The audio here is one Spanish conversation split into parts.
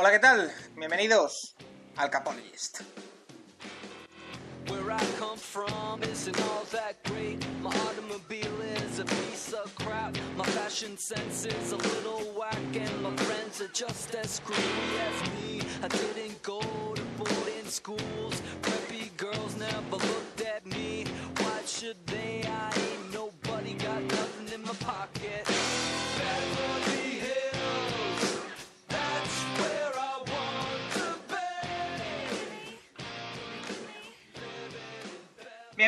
Hola, ¿qué tal? Bienvenidos al. Where I didn't go to boarding schools. Preppy girls never looked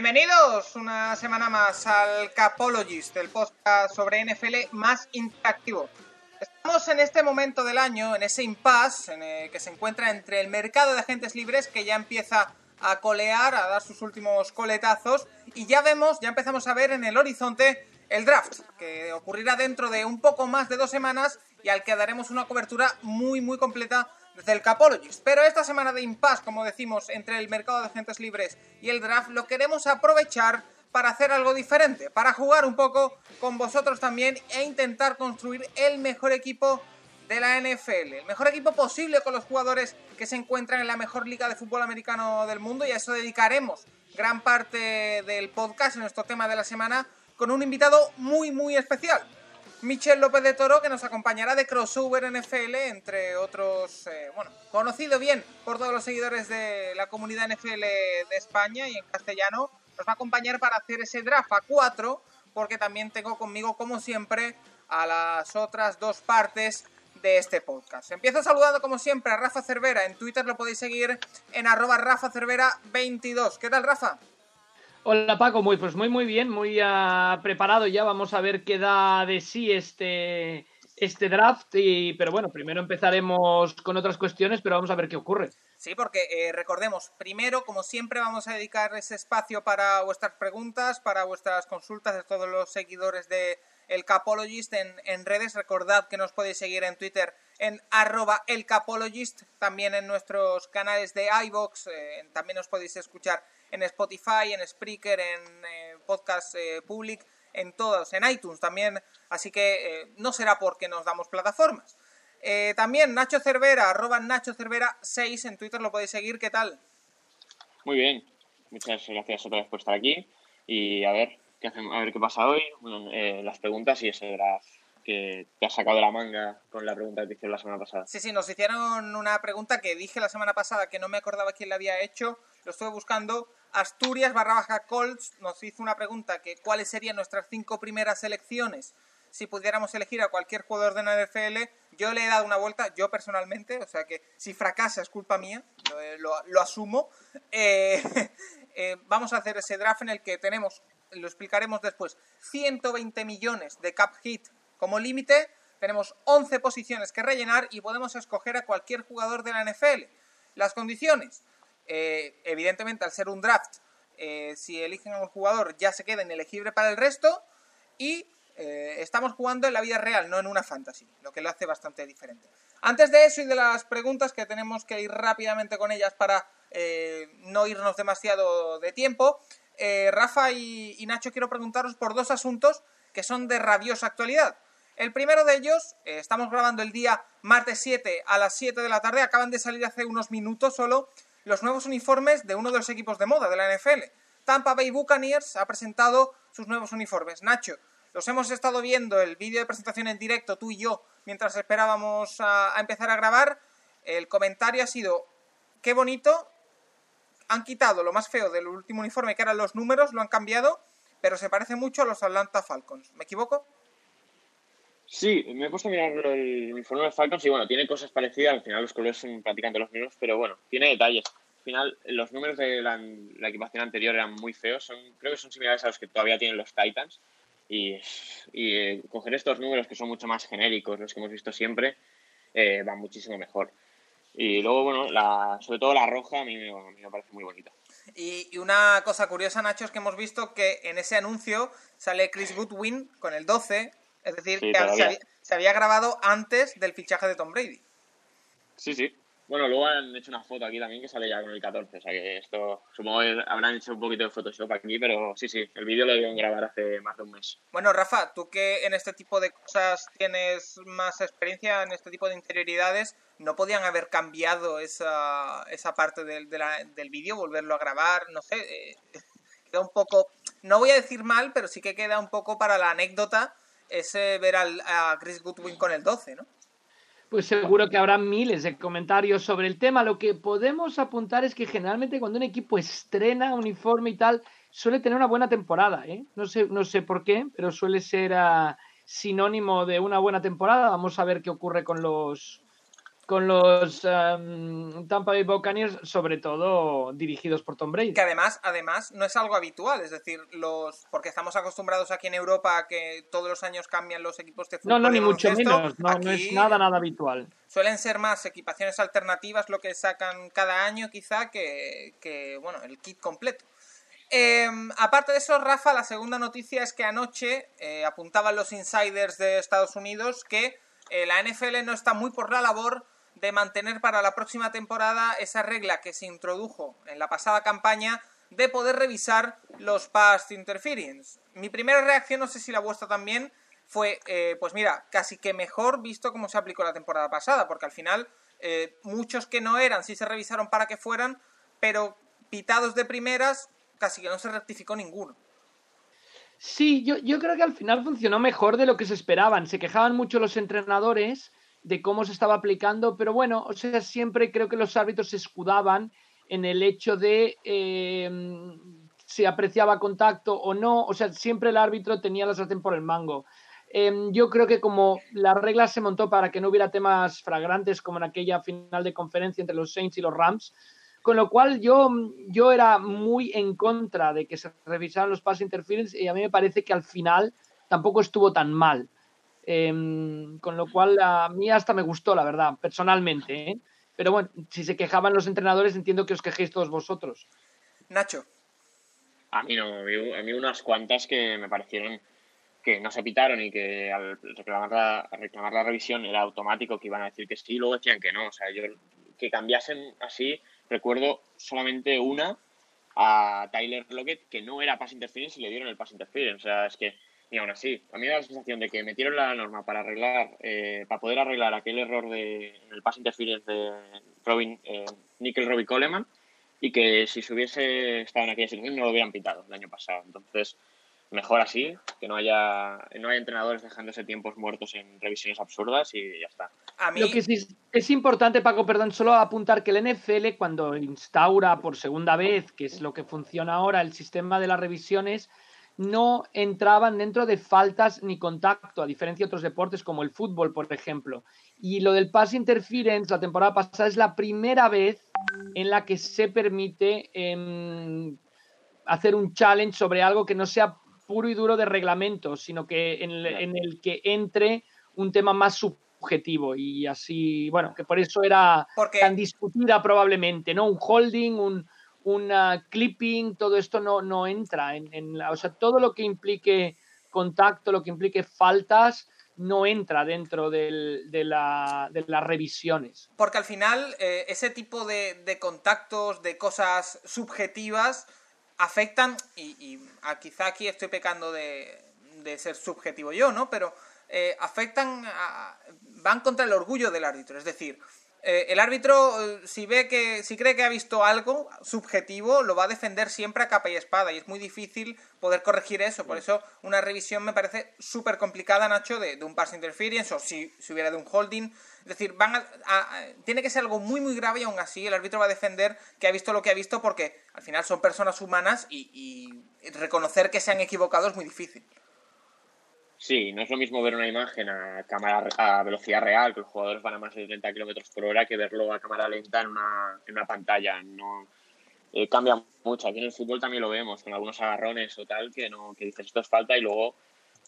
Bienvenidos una semana más al Capologist, el podcast sobre NFL más interactivo. Estamos en este momento del año, en ese impasse en el que se encuentra entre el mercado de agentes libres que ya empieza a colear, a dar sus últimos coletazos, y ya vemos, ya empezamos a ver en el horizonte el draft, que ocurrirá dentro de un poco más de dos semanas y al que daremos una cobertura muy, muy completa desde el Capologist. Pero esta semana de impasse, como decimos, entre el mercado de agentes libres y el draft, lo queremos aprovechar para hacer algo diferente, para jugar un poco con vosotros también e intentar construir el mejor equipo de la NFL, el mejor equipo posible con los jugadores que se encuentran en la mejor liga de fútbol americano del mundo y a eso dedicaremos gran parte del podcast en nuestro tema de la semana con un invitado muy muy especial. Michel López de Toro, que nos acompañará de Crossover NFL, entre otros, eh, bueno, conocido bien por todos los seguidores de la comunidad NFL de España y en castellano, nos va a acompañar para hacer ese draft a 4, porque también tengo conmigo, como siempre, a las otras dos partes de este podcast. Empiezo saludando, como siempre, a Rafa Cervera. En Twitter lo podéis seguir en arroba Rafa Cervera 22. ¿Qué tal, Rafa? Hola Paco, muy, pues muy muy bien, muy uh, preparado ya. Vamos a ver qué da de sí este, este draft. Y, pero bueno, primero empezaremos con otras cuestiones, pero vamos a ver qué ocurre. Sí, porque eh, recordemos, primero, como siempre, vamos a dedicar ese espacio para vuestras preguntas, para vuestras consultas de todos los seguidores de El Capologist en, en redes. Recordad que nos podéis seguir en Twitter en arroba el Capologist, también en nuestros canales de iVox, eh, también os podéis escuchar en Spotify, en Spreaker, en eh, Podcast eh, Public, en todos, en iTunes también, así que eh, no será porque nos damos plataformas. Eh, también Nacho Cervera, arroba Nacho Cervera 6 en Twitter, lo podéis seguir, ¿qué tal? Muy bien, muchas gracias otra vez por estar aquí. Y a ver qué a ver qué pasa hoy, bueno, las preguntas y ese draft que te has sacado de la manga con la pregunta que te hicieron la semana pasada. Sí, sí, nos hicieron una pregunta que dije la semana pasada que no me acordaba quién la había hecho, lo estuve buscando. Asturias barra baja Colts nos hizo una pregunta que cuáles serían nuestras cinco primeras selecciones si pudiéramos elegir a cualquier jugador de la NFL. Yo le he dado una vuelta, yo personalmente, o sea que si fracasa es culpa mía, lo, lo- lo asumo. Eh, eh, vamos a hacer ese draft en el que tenemos, lo explicaremos después, 120 millones de cap hit como límite. Tenemos 11 posiciones que rellenar y podemos escoger a cualquier jugador de la NFL. Las condiciones, eh, evidentemente al ser un draft, eh, si eligen a un jugador ya se queda inelegible para el resto y eh, estamos jugando en la vida real, no en una fantasy, lo que lo hace bastante diferente. Antes de eso y de las preguntas que tenemos que ir rápidamente con ellas para no irnos demasiado de tiempo, Rafa y Nacho quiero preguntaros por dos asuntos que son de rabiosa actualidad. El primero de ellos, eh, estamos grabando el día martes 7 a las 7 de la tarde, acaban de salir hace unos minutos solo los nuevos uniformes de uno de los equipos de moda de la NFL. Tampa Bay Buccaneers ha presentado sus nuevos uniformes. Nacho, los hemos estado viendo el vídeo de presentación en directo, tú y yo, mientras esperábamos a, a empezar a grabar. El comentario ha sido, qué bonito, han quitado lo más feo del último uniforme, que eran los números, lo han cambiado, pero se parece mucho a los Atlanta Falcons. ¿Me equivoco? Sí, me he puesto a mirar el uniforme de Falcons y bueno, tiene cosas parecidas, al final los colores son prácticamente los mismos, pero bueno, tiene detalles. Al final, los números de la, la equipación anterior eran muy feos, creo que son similares a los que todavía tienen los Titans. Y, y eh, coger estos números que son mucho más genéricos, los que hemos visto siempre, eh, van muchísimo mejor. Y luego, bueno, sobre todo la roja a mí, me- a mí me parece muy bonita. Y una cosa curiosa, Nacho, es que hemos visto que en ese anuncio sale Chris Goodwin con el 12, es decir, Sí, que se había, se había grabado antes del fichaje de Tom Brady. Sí, sí. Bueno, luego han hecho una foto aquí también que sale ya con el 14, o sea que esto, supongo que habrán hecho un poquito de Photoshop aquí, pero sí, sí, el vídeo lo debieron grabar hace más de un mes. Bueno, Rafa, tú que en este tipo de cosas tienes más experiencia, en este tipo de interioridades, ¿no podían haber cambiado esa, esa parte del, de la- del vídeo, volverlo a grabar? No sé, eh, queda un poco, no voy a decir mal, pero sí que queda un poco para la anécdota ese ver al, a Chris Goodwin con el 12, ¿no? Pues seguro que habrá miles de comentarios sobre el tema. Lo que podemos apuntar es que generalmente cuando un equipo estrena uniforme y tal, suele tener una buena temporada. ¿eh? No, sé, no sé por qué, pero suele ser ah, sinónimo de una buena temporada. Vamos a ver qué ocurre con los con los am, Tampa Bay Buccaneers, sobre todo dirigidos por Tom Brady. Que además, además no es algo habitual, es decir, los porque estamos acostumbrados aquí en Europa a que todos los años cambian los equipos de fútbol. No, no, ni mucho menos. No, no es nada, nada habitual. Suelen ser más equipaciones alternativas lo que sacan cada año quizá que, que, bueno, el kit completo. Eh, aparte de eso, Rafa, la segunda noticia es que anoche eh, apuntaban los insiders de Estados Unidos que eh, la NFL no está muy por la labor de mantener para la próxima temporada esa regla que se introdujo en la pasada campaña de poder revisar los past interference. Mi primera reacción, no sé si la vuestra también, fue, eh, pues mira, casi que mejor visto cómo se aplicó la temporada pasada, porque al final eh, muchos que no eran sí se revisaron para que fueran, pero pitados de primeras casi que no se rectificó ninguno. Sí, yo, yo creo que al final funcionó mejor de lo que se esperaban. Se quejaban mucho los entrenadores de cómo se estaba aplicando, pero bueno, o sea, siempre creo que los árbitros se escudaban en el hecho de eh, si apreciaba contacto o no, o sea, siempre el árbitro tenía la sartén por el mango. Eh, yo creo que como la regla se montó para que no hubiera temas fragrantes como en aquella final de conferencia entre los Saints y los Rams, con lo cual yo, yo era muy en contra de que se revisaran los pass interference y a mí me parece que al final tampoco estuvo tan mal. Eh, con lo cual a mí hasta me gustó, la verdad, personalmente. ¿eh? Pero bueno, si se quejaban los entrenadores, entiendo que os quejéis todos vosotros. Nacho. A mí no, a mí, unas cuantas que me parecieron que no se pitaron y que al reclamar la, al reclamar la revisión era automático que iban a decir que sí, luego decían que no. O sea, yo que cambiasen así, recuerdo solamente una a Tyler Lockett que no era pass interference y le dieron el pass interference. O sea, es que, ni aún así, a mí me da la sensación de que metieron la norma para arreglar, eh, para poder arreglar aquel error de en el pass interference de Robin, eh, Nickel Robbie Coleman y que si se hubiese estado en aquella situación no lo hubieran pitado el año pasado. Entonces, mejor así, que no haya, no haya entrenadores dejándose tiempos muertos en revisiones absurdas y ya está. A mí, Lo que sí es, es importante, Paco, perdón, solo apuntar que el NFL, cuando instaura por segunda vez, que es lo que funciona ahora, el sistema de las revisiones, no entraban dentro de faltas ni contacto, a diferencia de otros deportes como el fútbol, por ejemplo. Y lo del pass interference, la temporada pasada, es la primera vez en la que se permite em, hacer un challenge sobre algo que no sea puro y duro de reglamento, sino que en, el- en el que entre un tema más subjetivo y así, bueno, que por eso era Porque- tan discutida probablemente, ¿no? Un holding, un, un ah, clipping, todo esto no, no entra en, en o sea, todo lo que implique contacto, lo que implique faltas, no entra dentro del- de, la- de las revisiones. porque al final eh, ese tipo de, de contactos, de cosas subjetivas, afectan, y, y a- quizá aquí estoy pecando de, de ser subjetivo yo, ¿no? Pero eh, afectan, van contra el orgullo del árbitro. Es decir, eh, el árbitro, eh, si ve que, si cree que ha visto algo subjetivo, lo va a defender siempre a capa y espada, y es muy difícil poder corregir eso. Por eso, una revisión me parece súper complicada, Nacho, de, de un pass interference, o si, si hubiera de un holding. Es decir, van a- a- a- tiene que ser algo muy, muy grave, y aún así el árbitro va a defender que ha visto lo que ha visto, porque al final son personas humanas y, y reconocer que se han equivocado es muy difícil. Sí, no es lo mismo ver una imagen a cámara a velocidad real, que los jugadores van a más de 30 kilómetros por hora, que verlo a cámara lenta en una, en una pantalla. No eh, cambia mucho. Aquí en el fútbol también lo vemos, con algunos agarrones o tal, que no que dices esto es falta y luego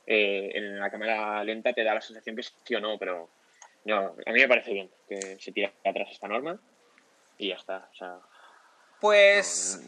eh, en la cámara lenta te da la sensación que sí o no, pero no, a mí me parece bien que se tire atrás esta norma y ya está. O sea, Pues...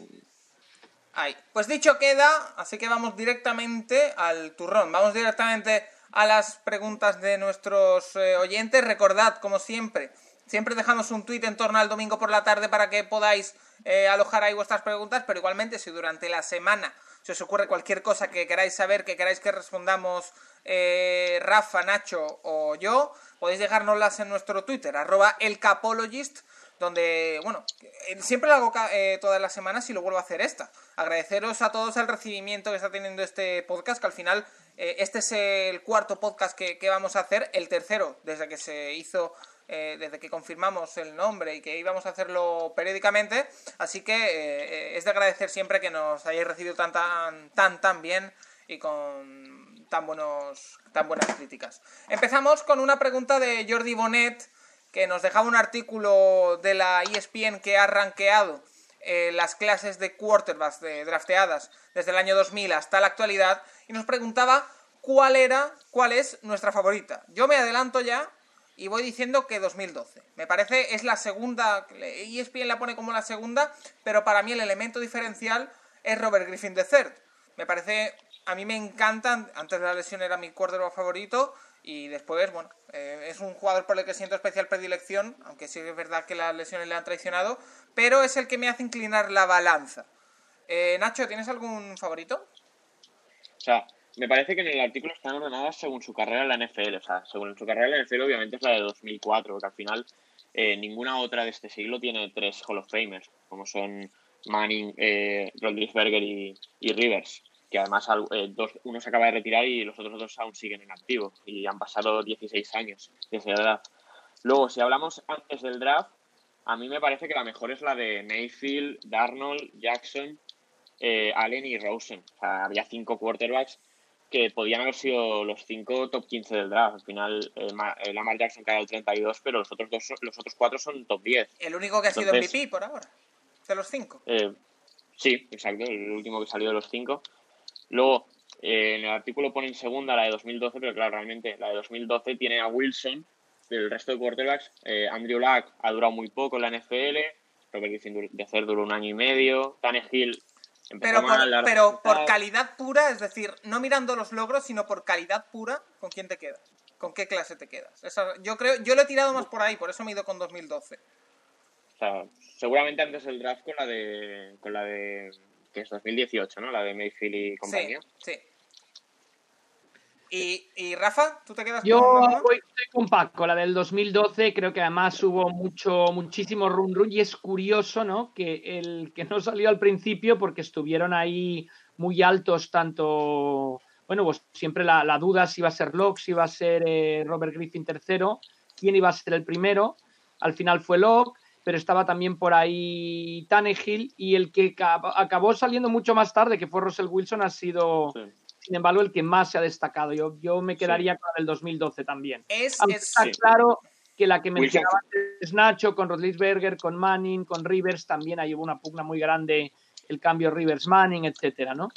Ahí. Pues dicho queda, así que vamos directamente al turrón. Vamos directamente a las preguntas de nuestros eh, oyentes. Recordad, como siempre, Siempre dejamos un tweet en torno al domingo por la tarde para que podáis eh, alojar ahí vuestras preguntas, pero igualmente si durante la semana se os ocurre cualquier cosa que queráis saber, que queráis que respondamos eh, Rafa, Nacho o yo, podéis dejárnoslas en nuestro Twitter, arroba elcapologist, donde, bueno, eh, siempre lo hago eh, todas las semanas y lo vuelvo a hacer esta. Agradeceros a todos el recibimiento que está teniendo este podcast, que al final eh, este es el cuarto podcast que, que, vamos a hacer, el tercero desde que se hizo, eh, desde que confirmamos el nombre y que íbamos a hacerlo periódicamente. Así que es de agradecer siempre que nos hayáis recibido tan, tan, tan, tan bien y con tan, buenos, tan buenas críticas. Empezamos con una pregunta de Jordi Bonet, que nos dejaba un artículo de la ESPN que ha rankeado eh, las clases de quarterbacks de drafteadas desde el año 2000 hasta la actualidad y nos preguntaba cuál era, cuál es nuestra favorita. Yo me adelanto ya y voy diciendo que 2012. Me parece es la segunda, ESPN la pone como la segunda, pero para mí el elemento diferencial es Robert Griffin III. Me parece, a mí me encantan, antes de la lesión era mi quarterback favorito y después, bueno, eh, es un jugador por el que siento especial predilección, aunque sí es verdad que las lesiones le han traicionado, pero es el que me hace inclinar la balanza. Eh, Nacho, ¿tienes algún favorito? O sea, me parece que en el artículo están ordenadas según su carrera en la NFL. O sea, según su carrera en la NFL, obviamente es la de 2004, porque al final eh, ninguna otra de este siglo tiene tres Hall of Famers, como son Manning, eh, Rodríguez y, y, Rivers. Que además eh, dos, uno se acaba de retirar y los otros dos aún siguen en activo. Y han pasado 16 años desde el draft. Luego, si hablamos antes del draft, a mí me parece que la mejor es la de Mayfield, Darnold, Jackson, eh, Allen y Rosen. O sea, había cinco quarterbacks que podían haber sido los cinco top 15 del draft. Al final, eh, eh, Lamar Jackson cae al 32, pero los otros dos, los otros cuatro son top 10. El único que ha sido Entonces, MVP por ahora, de los cinco. Eh, sí, exacto, el último que salió de los cinco. Luego, eh, en el artículo pone en segunda la de 2012, pero claro, realmente la de 2012 tiene a Wilson, del resto de quarterbacks. Eh, Andrew Luck ha durado muy poco en la NFL, Robert Griffin de hacer duró un año y medio, Tannehill pero, por, pero por, calidad pura, es decir, no mirando los logros, sino por calidad pura, ¿con quién te quedas? ¿Con qué clase te quedas? Esa, yo creo, yo lo he tirado más por ahí, por eso me he ido con 2012. O sea, seguramente antes del draft con la de, con la de, que es 2018, ¿no? La de Mayfield y compañía. Sí, sí. ¿Y, y Rafa, tú te quedas Yo con voy, estoy con Paco, la del 2012, creo que además hubo mucho, muchísimo run run y es curioso, ¿no? Que el que no salió al principio porque estuvieron ahí muy altos tanto, bueno, pues siempre la, la duda si iba a ser Locke, si iba a ser eh, Robert Griffin tercero, quién iba a ser el primero, al final fue Locke, pero estaba también por ahí Tannehill y el que acabó saliendo mucho más tarde, que fue Russell Wilson, ha sido... Sí sin embargo, el que más se ha destacado. Yo, yo me quedaría sí. con el 2012 también. Es, es está sí. claro que la que mencionaba antes Nacho, con Rodlisberger, con Manning, con Rivers, también hay una pugna muy grande el cambio Rivers-Manning, etcétera, ¿no?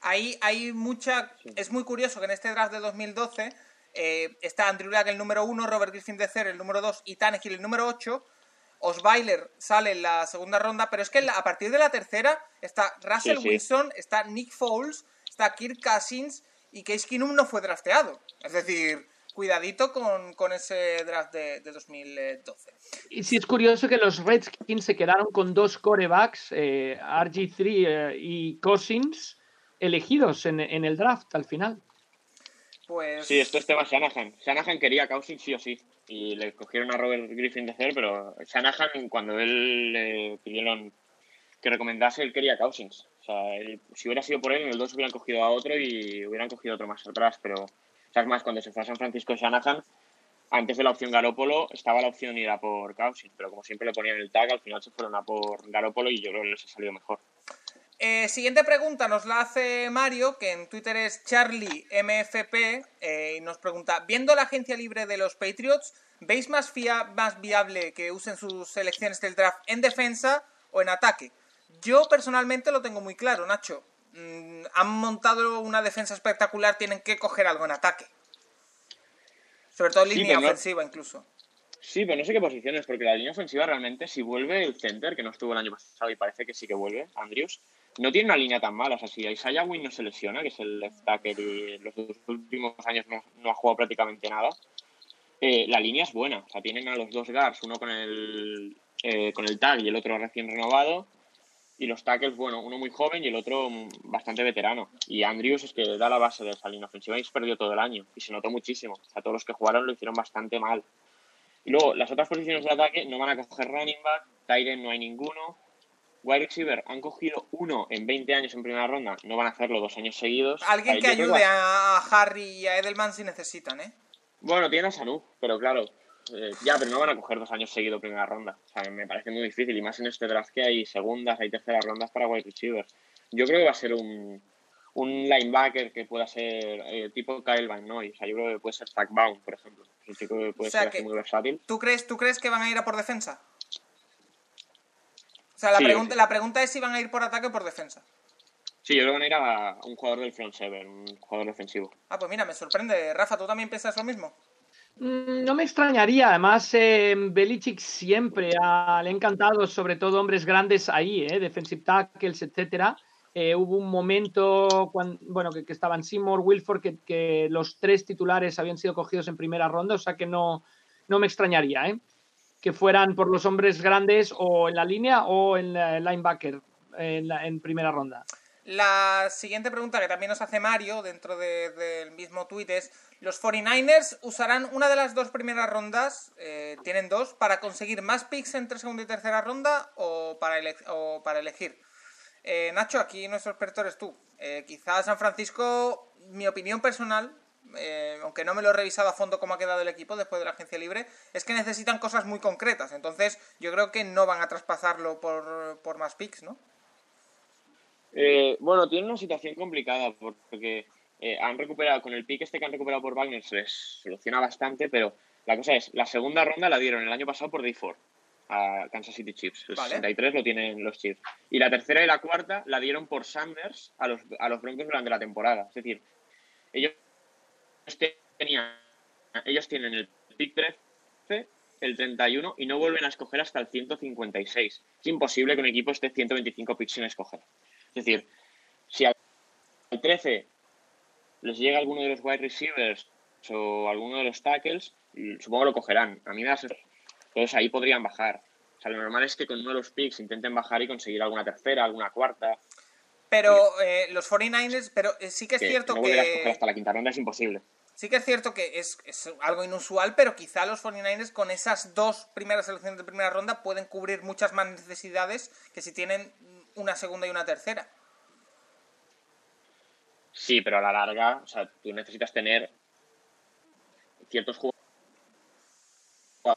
Ahí hay mucha... Es muy curioso que en este draft de 2012 eh, está Andrew Luck el número uno, Robert Griffin de Cer el número dos y Tannehill el número 8. Osweiler sale en la segunda ronda, pero es que a partir de la tercera está Russell sí, Wilson, está Nick Foles, está Kirk Cousins y Case Keenum no fue drafteado. Es decir, cuidadito con, con ese draft de, de, 2012. Y sí es curioso que los Redskins se quedaron con dos corebacks, eh, RG3 eh, y Cousins, elegidos en, en, el draft al final. Pues... Sí, esto es tema Shanahan. Shanahan quería a Cousins sí o sí. Y le cogieron a Robert Griffin de hacer, pero Shanahan, cuando él le pidieron que recomendase, él quería a Cousins. O sea, si hubiera sido por él, en el 2 hubieran cogido a otro y hubieran cogido otro más atrás, pero ¿sabes más? Cuando se fue a San Francisco Shanahan, antes de la opción Garópolo estaba la opción ir por Cousins, pero como siempre le ponían el tag, al final se fueron a por Garópolo y yo creo que les ha salido mejor. Eh, siguiente pregunta nos la hace Mario, que en Twitter es CharlieMFP, eh, y nos pregunta, viendo la agencia libre de los Patriots, ¿veis más, fia más viable que usen sus selecciones del draft en defensa o en ataque? Yo personalmente lo tengo muy claro, Nacho. Mm, han montado una defensa espectacular, tienen que coger algo en ataque. Sobre todo en línea ofensiva incluso. Sí, pero no sé qué posiciones, porque la línea ofensiva realmente, si vuelve el center, que no estuvo el año pasado y parece que sí que vuelve, Andrews, no tiene una línea tan mala. O sea, si Isaiah Wynn no se lesiona, que es el left tackle y los dos últimos años no, no ha jugado prácticamente nada, Eh, la línea es buena, o sea, tienen a los dos guards, uno con el, eh, con el tag y el otro recién renovado, y los tackles, bueno, uno muy joven y el otro bastante veterano. Y Andrews es que da la base de esa línea ofensiva y se perdió todo el año, y se notó muchísimo. O sea, todos los que jugaron lo hicieron bastante mal. Y luego, las otras posiciones de ataque no van a coger running back, Tyren no hay ninguno, wide receiver han cogido uno en 20 años en primera ronda, no van a hacerlo dos años seguidos. Alguien que ayude a Harry y a Edelman si necesitan, ¿eh? Bueno, tienen a Sanu, pero claro, eh, ya, pero no van a coger dos años seguidos primera ronda. O sea, me parece muy difícil, y más en este draft que hay segundas, hay terceras rondas para wide receivers. Yo creo que va a ser un, un linebacker que pueda ser eh, tipo Kyle Van Noy. O sea, yo creo que puede ser Zach Baum, por ejemplo. Es un chico que puede O sea ser que- muy versátil. ¿Tú crees, ¿Tú crees que van a ir a por defensa? O sea, la, Sí, pregunta, sí. la pregunta es si van a ir por ataque o por defensa. Sí, yo creo que van a ir a un jugador del front seven, un jugador defensivo. Ah, pues mira, me sorprende. Rafa, ¿tú también piensas lo mismo? Mm, No me extrañaría, además eh, Belichick siempre ha- le ha encantado, sobre todo hombres grandes ahí, eh, defensive tackles, etcétera. Eh, hubo un momento bueno, que, estaban Seymour, Wilford, que, los tres titulares habían sido cogidos en primera ronda, o sea que no, no me extrañaría eh, que fueran por los hombres grandes o en la línea o en el linebacker en, la- en primera ronda. La siguiente pregunta que también nos hace Mario dentro de- del mismo tuit es, ¿los 49ers usarán una de las dos primeras rondas, eh, tienen dos, para conseguir más picks entre segunda y tercera ronda o para elegir? Eh, Nacho, aquí nuestro experto eres tú. Eh, quizás San Francisco, mi opinión personal, eh, aunque no me lo he revisado a fondo cómo ha quedado el equipo después de la agencia libre, es que necesitan cosas muy concretas. Entonces, yo creo que no van a traspasarlo por, por más picks, ¿no? Eh, bueno, tiene una situación complicada porque eh, han recuperado, con el pick este que han recuperado por Wagner se les soluciona bastante, pero la cosa es, la segunda ronda la dieron el año pasado por Day 4 a Kansas City Chiefs. El Vale. 63 lo tienen los Chiefs. Y la tercera y la cuarta la dieron por Sanders a los, a los Broncos durante la temporada. Es decir, ellos tenían, ellos tienen el pick 13, el 31 y no vuelven a escoger hasta el 156. Es imposible que un equipo esté 125 picks sin escoger. Es decir, si al 13 les llega alguno de los wide receivers o alguno de los tackles, supongo que lo cogerán. A mí me da Entonces ahí podrían bajar. O sea, lo normal es que con uno de los picks intenten bajar y conseguir alguna tercera, alguna cuarta. Pero eh, los 49ers, pero eh, sí que es Que cierto no que hasta la quinta ronda es imposible. sí que es cierto que es, es algo inusual, pero quizá los 49ers con esas dos primeras selecciones de primera ronda pueden cubrir muchas más necesidades que si tienen una segunda y una tercera. Sí, pero a la larga, o sea, tú necesitas tener ciertos jugadores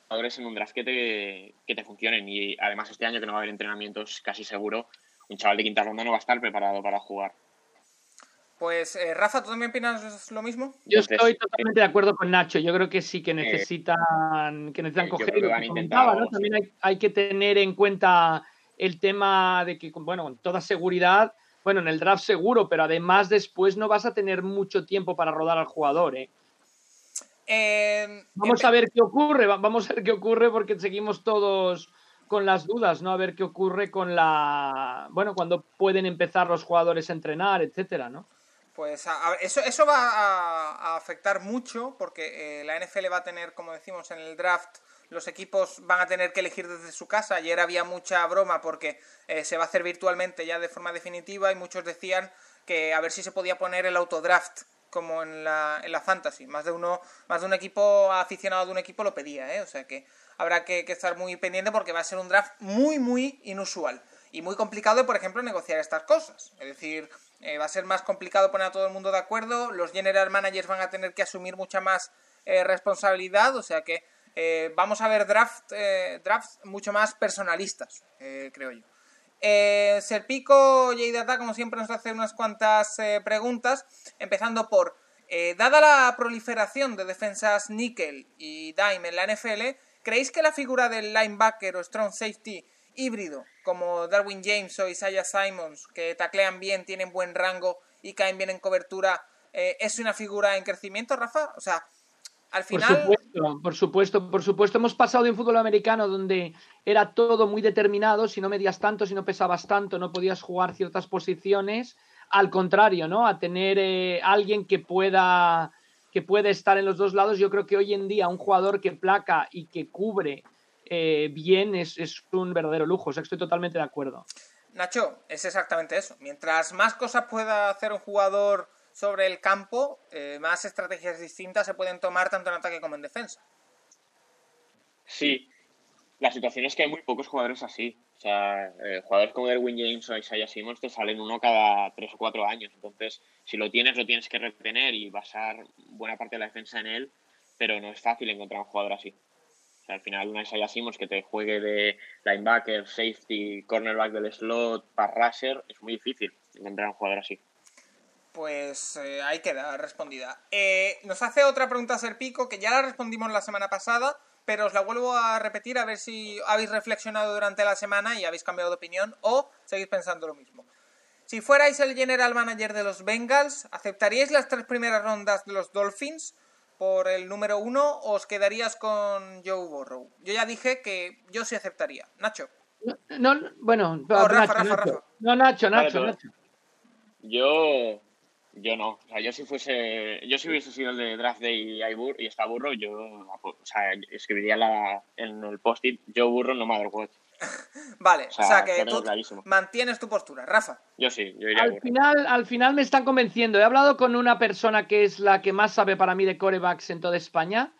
en un draft que te, que te funcionen. Y además este año que no va a haber entrenamientos casi seguro, un chaval de quinta ronda no va a estar preparado para jugar. Pues eh, Rafa, ¿tú también opinas lo mismo? Yo estoy totalmente de acuerdo con Nacho. Yo creo que sí que necesitan, que necesitan yo coger. También hay, hay que tener en cuenta el tema de que, bueno, con toda seguridad, bueno, en el draft seguro, pero además después no vas a tener mucho tiempo para rodar al jugador. ¿eh? Eh, Vamos a ver qué ocurre, va- vamos a ver qué ocurre porque seguimos todos con las dudas, ¿no? A ver qué ocurre con la, bueno, cuando pueden empezar los jugadores a entrenar, etcétera, ¿no? Pues a- a ver, eso, eso va a, a afectar mucho porque eh, la NFL va a tener, como decimos en el draft, los equipos van a tener que elegir desde su casa. Ayer había mucha broma porque eh, se va a hacer virtualmente ya de forma definitiva y muchos decían que a ver si se podía poner el autodraft como en la, en la fantasy. Más de uno, más de un equipo aficionado de un equipo lo pedía, ¿eh? O sea que habrá que, estar muy pendiente porque va a ser un draft muy, muy inusual. Y muy complicado por ejemplo, negociar estas cosas. Es decir, eh, va a ser más complicado poner a todo el mundo de acuerdo. Los general managers van a tener que asumir mucha más eh, responsabilidad. O sea que eh, vamos a ver draft, eh, drafts mucho más personalistas, eh, creo yo. Eh, Serpico Yeidata, como siempre, nos hace unas cuantas eh, preguntas, empezando por, eh, dada la proliferación de defensas níquel y dime en la NFL, ¿creéis que la figura del linebacker o strong safety híbrido, como Darwin James o Isaiah Simons, que taclean bien, tienen buen rango y caen bien en cobertura, eh, es una figura en crecimiento, Rafa? O sea, al Por final... supuesto, por supuesto, por supuesto. Hemos pasado de un fútbol americano donde era todo muy determinado, si no medías tanto, si no pesabas tanto, no podías jugar ciertas posiciones, al contrario, ¿no? A tener eh, alguien que pueda que puede estar en los dos lados. Yo creo que hoy en día un jugador que placa y que cubre eh, bien es, es, un verdadero lujo. O sea, estoy totalmente de acuerdo. Nacho, es exactamente eso. Mientras más cosas pueda hacer un jugador sobre el campo, eh, más estrategias distintas se pueden tomar tanto en ataque como en defensa. Sí, la situación es que hay muy pocos jugadores así. O sea, eh, jugadores como Erwin James o Isaiah Simmons te salen uno cada tres o cuatro años. Entonces, si lo tienes, lo tienes que retener y basar buena parte de la defensa en él, pero no es fácil encontrar un jugador así. O sea, al final, una Isaiah Simmons que te juegue de linebacker, safety, cornerback del slot, pass rusher, es muy difícil encontrar un jugador así. Pues eh, ahí queda respondida. Eh, nos hace otra pregunta Serpico, que ya la respondimos la semana pasada, pero os la vuelvo a repetir a ver si habéis reflexionado durante la semana y habéis cambiado de opinión o seguís pensando lo mismo. Si fuerais el general manager de los Bengals, ¿aceptaríais las tres primeras rondas de los Dolphins por el número uno o os quedarías con Joe Burrow? Yo ya dije que yo sí aceptaría. Nacho. No, bueno, Rafa, Nacho, Rafa, Nacho. Rafa. No, Nacho, Nacho, Vale, Nacho. Yo, yo no. O sea, yo si fuese, yo si hubiese sido el de Draft Day y, hay bur- y está burro, yo, o sea, escribiría la, en el post-it, yo burro no matter what. Vale, o sea, O sea, que tú clarísimo. mantienes tu postura. Rafa. Yo sí, yo iría Al burro. final, al final me están convenciendo. He hablado con una persona que es la que más sabe para mí de corebacks en toda España.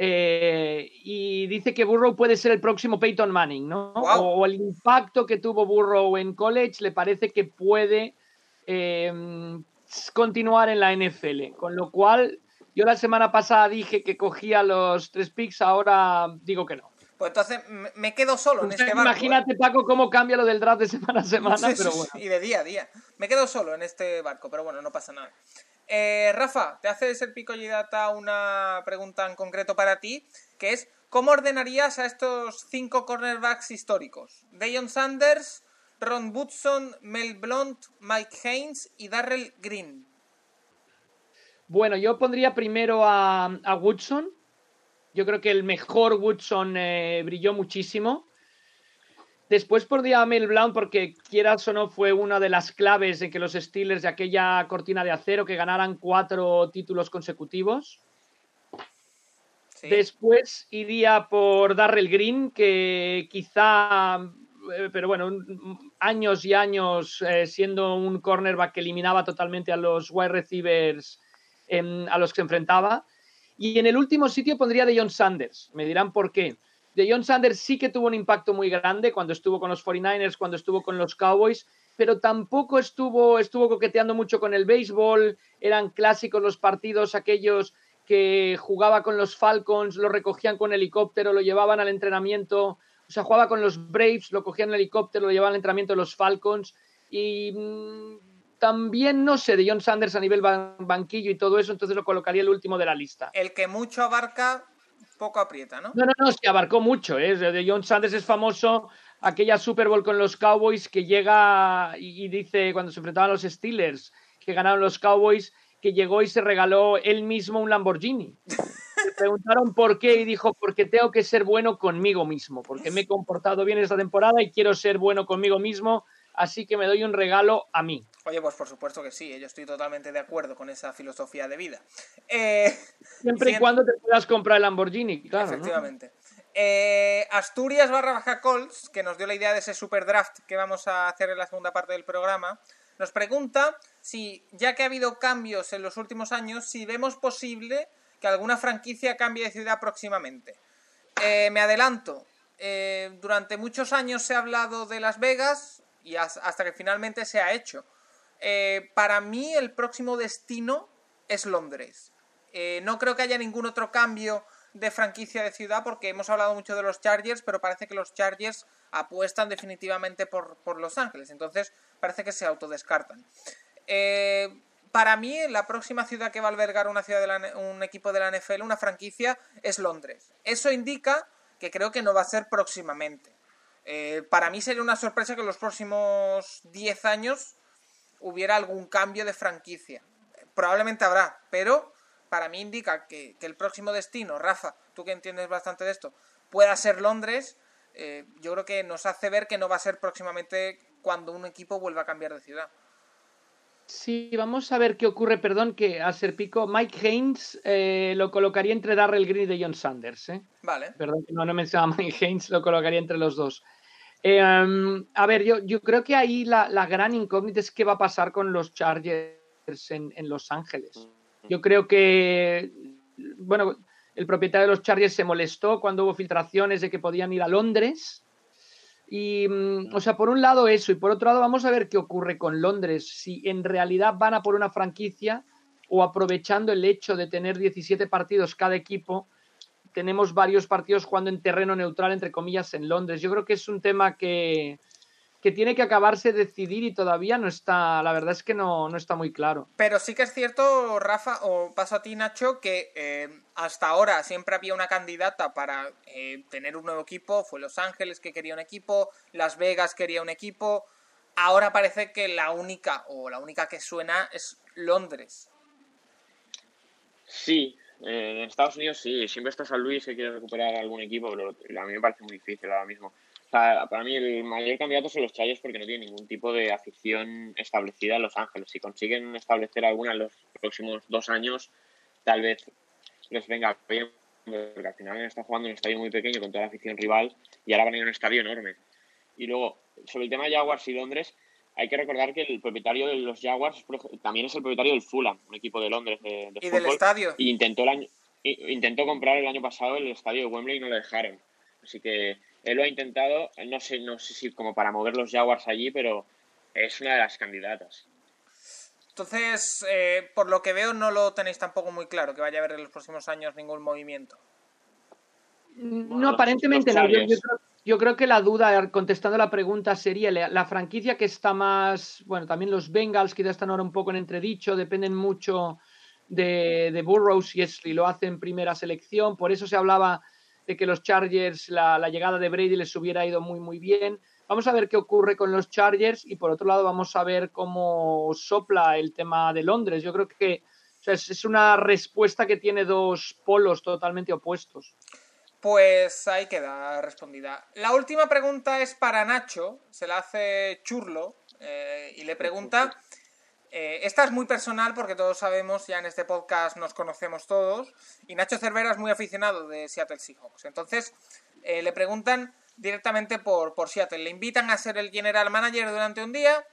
eh, y dice que Burrow puede ser el próximo Peyton Manning, ¿no? Guau. O, el impacto que tuvo Burrow en college le parece que puede eh, continuar en la NFL. Con lo cual, yo la semana pasada dije que cogía los tres picks, ahora digo que no. Pues entonces me- quedo solo en este barco. ¿eh? imagínate, Paco, cómo cambia lo del draft de semana a semana, Sí, pero bueno. Y de día a día. Me quedo solo en este barco, pero bueno, no pasa nada. Eh, Rafa, te hace el pico y data una pregunta en concreto para ti, que es ¿cómo ordenarías a estos cinco cornerbacks históricos? Deion Sanders, Ron Woodson, Mel Blount, Mike Haynes y Darrell Green. Bueno, yo pondría primero a, a Woodson. Yo creo que el mejor Woodson eh, brilló muchísimo. Después pondría a Mel Blount porque, quieras o no, fue una de las claves de que los Steelers de aquella cortina de acero que ganaran cuatro títulos consecutivos. Sí. Después iría por Darrell Green, que quizá, pero bueno, años y años eh, siendo un cornerback que eliminaba totalmente a los wide receivers em, a los que se enfrentaba. Y en el último sitio pondría de John Sanders. Me dirán por qué. De John Sanders sí que tuvo un impacto muy grande cuando estuvo con los 49ers, cuando estuvo con los Cowboys, pero tampoco estuvo, estuvo coqueteando mucho con el béisbol. Eran clásicos los partidos aquellos que jugaba con los Falcons, lo recogían con helicóptero, lo llevaban al entrenamiento, o sea, jugaba con los Braves, lo cogían en helicóptero, lo llevaban al entrenamiento de los Falcons y mm, también, no sé, de John Sanders a nivel ban- banquillo y todo eso, entonces lo colocaría el último de la lista. El que mucho abarca, poco aprieta, ¿no? No, no, no, se abarcó mucho. ¿eh? De John Sanders es famoso aquella Super Bowl con los Cowboys que llega y, y dice cuando se enfrentaban a los Steelers que ganaron los Cowboys que llegó y se regaló él mismo un Lamborghini. Le preguntaron por qué y dijo porque tengo que ser bueno conmigo mismo, porque me he comportado bien esta temporada y quiero ser bueno conmigo mismo, así que me doy un regalo a mí. Oye, pues por supuesto que sí, yo estoy totalmente de acuerdo con esa filosofía de vida. Eh, Siempre y cuando te puedas comprar el Lamborghini, claro. ¿no? Efectivamente. Eh, Asturias barra baja Colts, que nos dio la idea de ese super draft que vamos a hacer en la segunda parte del programa, nos pregunta si, ya que ha habido cambios en los últimos años, si vemos posible que alguna franquicia cambie de ciudad próximamente. Eh, me adelanto. eh, durante muchos años se ha hablado de Las Vegas y has- hasta que finalmente se ha hecho. Eh, para mí el próximo destino es Londres. No creo que haya ningún otro cambio de franquicia de ciudad porque hemos hablado mucho de los Chargers, pero parece que los Chargers apuestan definitivamente por, por Los Ángeles. Entonces parece que se autodescartan. Para mí, la próxima ciudad que va a albergar una ciudad de la- un equipo de la NFL, una franquicia, es Londres. Eso indica que creo que no va a ser próximamente. Eh, para mí sería una sorpresa que en los próximos 10 años hubiera algún cambio de franquicia. Probablemente habrá, pero para mí indica que, el próximo destino, Rafa, tú que entiendes bastante de esto, pueda ser Londres. eh, yo creo que nos hace ver que no va a ser próximamente cuando un equipo vuelva a cambiar de ciudad. Sí, vamos a ver qué ocurre. Perdón que a Serpico, Mike Haynes eh, lo colocaría entre Darrell Green y John Sanders. ¿eh? Vale. Perdón que no, no mencionaba Mike Haynes, lo colocaría entre los dos. Eh, um, a ver, yo, yo creo que ahí la, la, gran incógnita es qué va a pasar con los Chargers en, en Los Ángeles. Yo creo que, bueno, el propietario de los Chargers se molestó cuando hubo filtraciones de que podían ir a Londres. Y, mm, o sea, por un lado eso, y por otro lado vamos a ver qué ocurre con Londres, si en realidad van a por una franquicia o aprovechando el hecho de tener 17 partidos cada equipo, tenemos varios partidos jugando en terreno neutral, entre comillas, en Londres. Yo creo que es un tema que, que tiene que acabarse de decidir y todavía no está, la verdad es que no, no, está muy claro. Pero sí que es cierto, Rafa, o paso a ti, Nacho, que eh, hasta ahora siempre había una candidata para eh, tener un nuevo equipo, fue Los Ángeles que quería un equipo, Las Vegas quería un equipo, ahora parece que la única, o la única que suena es Londres. Sí, eh, en Estados Unidos sí, siempre está San Luis que quiere recuperar algún equipo, pero a mí me parece muy difícil ahora mismo. Sea, para mí el mayor candidato son los Chargers porque no tienen ningún tipo de afición establecida en Los Ángeles. Si consiguen establecer alguna en los próximos dos años, tal vez les venga bien, porque al final están jugando en un estadio muy pequeño con toda la afición rival y ahora van a ir a un estadio enorme. Y luego, sobre el tema de Jaguars y Londres, hay que recordar que el propietario de los Jaguars también es el propietario del Fulham, un equipo de Londres de, de ¿Y fútbol. del estadio? Y intentó, el año, intentó comprar el año pasado el estadio de Wembley y no lo dejaron. Así que él lo ha intentado, no sé, no sé si como para mover los Jaguars allí, pero es una de las candidatas. Entonces, eh, por lo que veo, no lo tenéis tampoco muy claro, que vaya a haber en los próximos años ningún movimiento. Bueno, no, aparentemente no. Yo, yo, creo, yo, creo, que la duda, contestando la pregunta, sería la, la, franquicia que está más, bueno, también los Bengals quizás están ahora un poco en entredicho, dependen mucho de, de Burroughs y si lo hace en primera selección, por eso se hablaba de que los Chargers, la, la, llegada de Brady les hubiera ido muy, muy bien. Vamos a ver qué ocurre con los Chargers y por otro lado vamos a ver cómo sopla el tema de Londres. Yo creo que o sea, es, es una respuesta que tiene dos polos totalmente opuestos. Pues ahí queda respondida. La última pregunta es para Nacho, se la hace Churlo eh, y le pregunta... Eh, esta es muy personal porque todos sabemos, ya en este podcast nos conocemos todos, y Nacho Cervera es muy aficionado de Seattle Seahawks. Entonces, eh, le preguntan directamente por, por Seattle. Le invitan a ser el general manager durante un día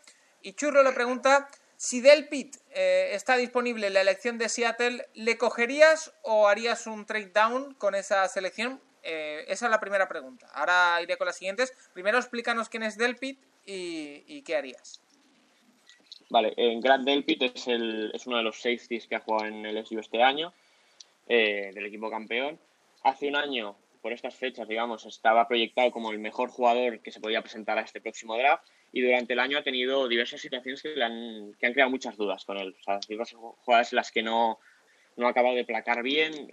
y Churro le pregunta si Del Pitt eh, está disponible en la elección de Seattle, ¿le cogerías o harías un trade down con esa selección? Esa es la primera pregunta. Ahora iré con las siguientes. Primero explícanos quién es Del Pitt y qué harías. Vale, eh, Grant Delpit es, el, es uno de los safeties que ha jugado en el SU este año, eh, del equipo campeón. Hace un año, por estas fechas, digamos, estaba proyectado como el mejor jugador que se podía presentar a este próximo draft y durante el año ha tenido diversas situaciones que, le han, que han creado muchas dudas con él. O sea, diversas jugadas en las que no, no ha acabado de placar bien,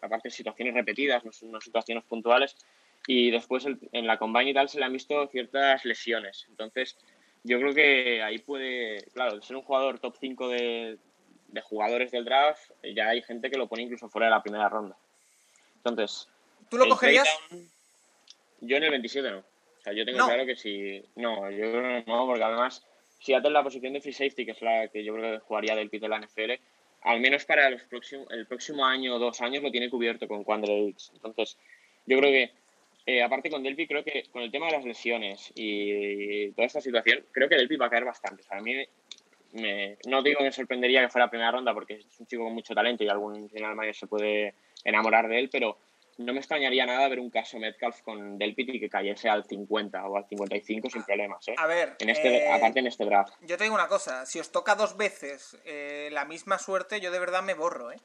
aparte situaciones repetidas, no, situaciones puntuales, y después en la combine y tal se le han visto ciertas lesiones. Entonces, yo creo que ahí puede, claro, ser un jugador top 5 de, de, jugadores del draft, ya hay gente que lo pone incluso fuera de la primera ronda. Entonces, ¿tú lo cogerías? Down, yo en el 27 no. O sea, yo tengo no. claro que si. No, yo creo que no, porque además, si haces la posición de free safety, que es la que yo creo que jugaría del pit de la NFL, al menos para los próximos, el próximo año o dos años lo tiene cubierto con Quandre. Entonces, yo creo que eh, aparte con Delphi, creo que con el tema de las lesiones y toda esta situación, creo que Delphi va a caer bastante. O sea, a mí me, no digo que me sorprendería que fuera primera ronda porque es un chico con mucho talento y algún general manager se puede enamorar de él, pero no me extrañaría nada ver un caso Metcalf con Delpit y que cayese al 50 o al 55 sin problemas. ¿eh? A ver, en este, eh, aparte en este draft. Yo te digo una cosa, si os toca dos veces eh, la misma suerte, yo de verdad me borro, ¿eh?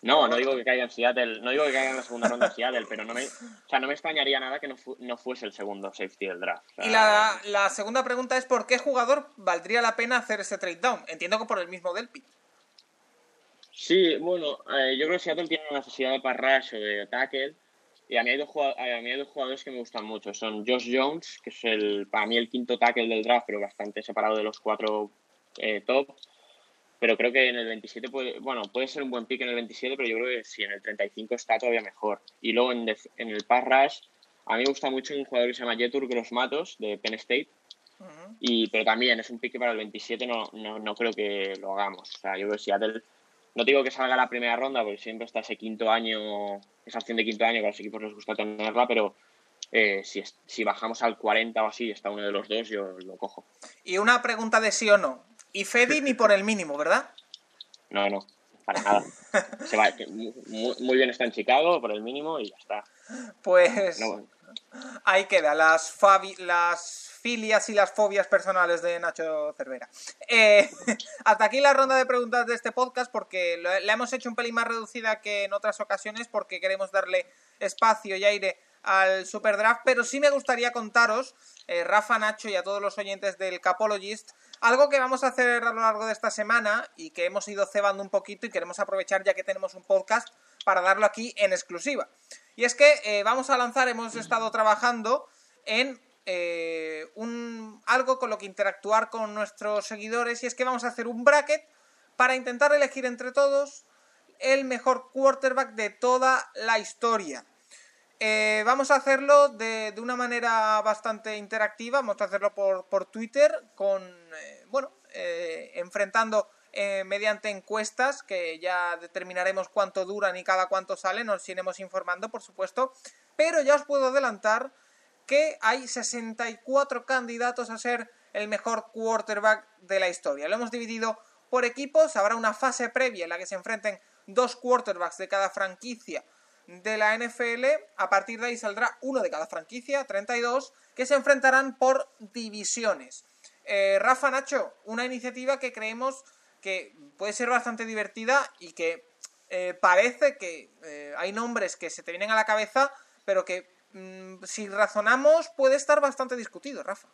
No, no digo que caiga en Seattle, no digo que caiga en la segunda ronda en Seattle, pero no me, o sea, no me extrañaría nada que no, fu no fuese el segundo safety del draft. O sea, y la, la, segunda pregunta es ¿por qué jugador valdría la pena hacer ese trade down? Entiendo que por el mismo Delphi. Sí, bueno, eh, yo creo que Seattle tiene una necesidad de parrash o de tackle. Y a mí, hay dos, a mí hay dos jugadores que me gustan mucho. Son Josh Jones, que es el para mí el quinto tackle del draft, pero bastante separado de los cuatro eh, top pero creo que en el 27 puede, bueno, puede ser un buen pick en el 27, pero yo creo que si en el 35 está todavía mejor. Y luego en, en el pass rush, a mí me gusta mucho un jugador que se llama Jetur Grossmatos de Penn State, y, pero también es un pick que para el 27 no, no, no creo que lo hagamos. O sea, yo creo que Seattle, no digo que salga la primera ronda, porque siempre está ese quinto año, esa opción de quinto año que a los equipos les gusta tenerla, pero eh, si, si bajamos al 40 o así, está uno de los dos, yo lo cojo. Y una pregunta de sí o no. Y Fedi ni por el mínimo, ¿verdad? No, no, para nada. Se va, muy, muy, bien está en Chicago por el mínimo y ya está. Pues no, ahí queda, las, fabi, las filias y las fobias personales de Nacho Cervera. Eh, hasta aquí la ronda de preguntas de este podcast porque la hemos hecho un pelín más reducida que en otras ocasiones porque queremos darle espacio y aire al Superdraft, pero sí me gustaría contaros, eh, Rafa, Nacho y a todos los oyentes del Capologist, algo que vamos a hacer a lo largo de esta semana y que hemos ido cebando un poquito y queremos aprovechar ya que tenemos un podcast para darlo aquí en exclusiva. Y es que eh, vamos a lanzar, hemos estado trabajando en eh, un, algo con lo que interactuar con nuestros seguidores y es que vamos a hacer un bracket para intentar elegir entre todos el mejor quarterback de toda la historia. Eh, vamos a hacerlo de, de, una manera bastante interactiva, vamos a hacerlo por, por Twitter, con, eh, bueno, eh, enfrentando mediante encuestas que ya determinaremos cuánto duran y cada cuánto salen, nos iremos informando, por supuesto, pero ya os puedo adelantar que hay 64 candidatos a ser el mejor quarterback de la historia. Lo hemos dividido por equipos, habrá una fase previa en la que se enfrenten dos quarterbacks de cada franquicia de la NFL. A partir de ahí saldrá uno de cada franquicia, 32, que se enfrentarán por divisiones. Eh, Rafa Nacho, una iniciativa que creemos que puede ser bastante divertida y que eh, parece que eh, hay nombres que se te vienen a la cabeza, pero que mmm, si razonamos puede estar bastante discutido, Rafa.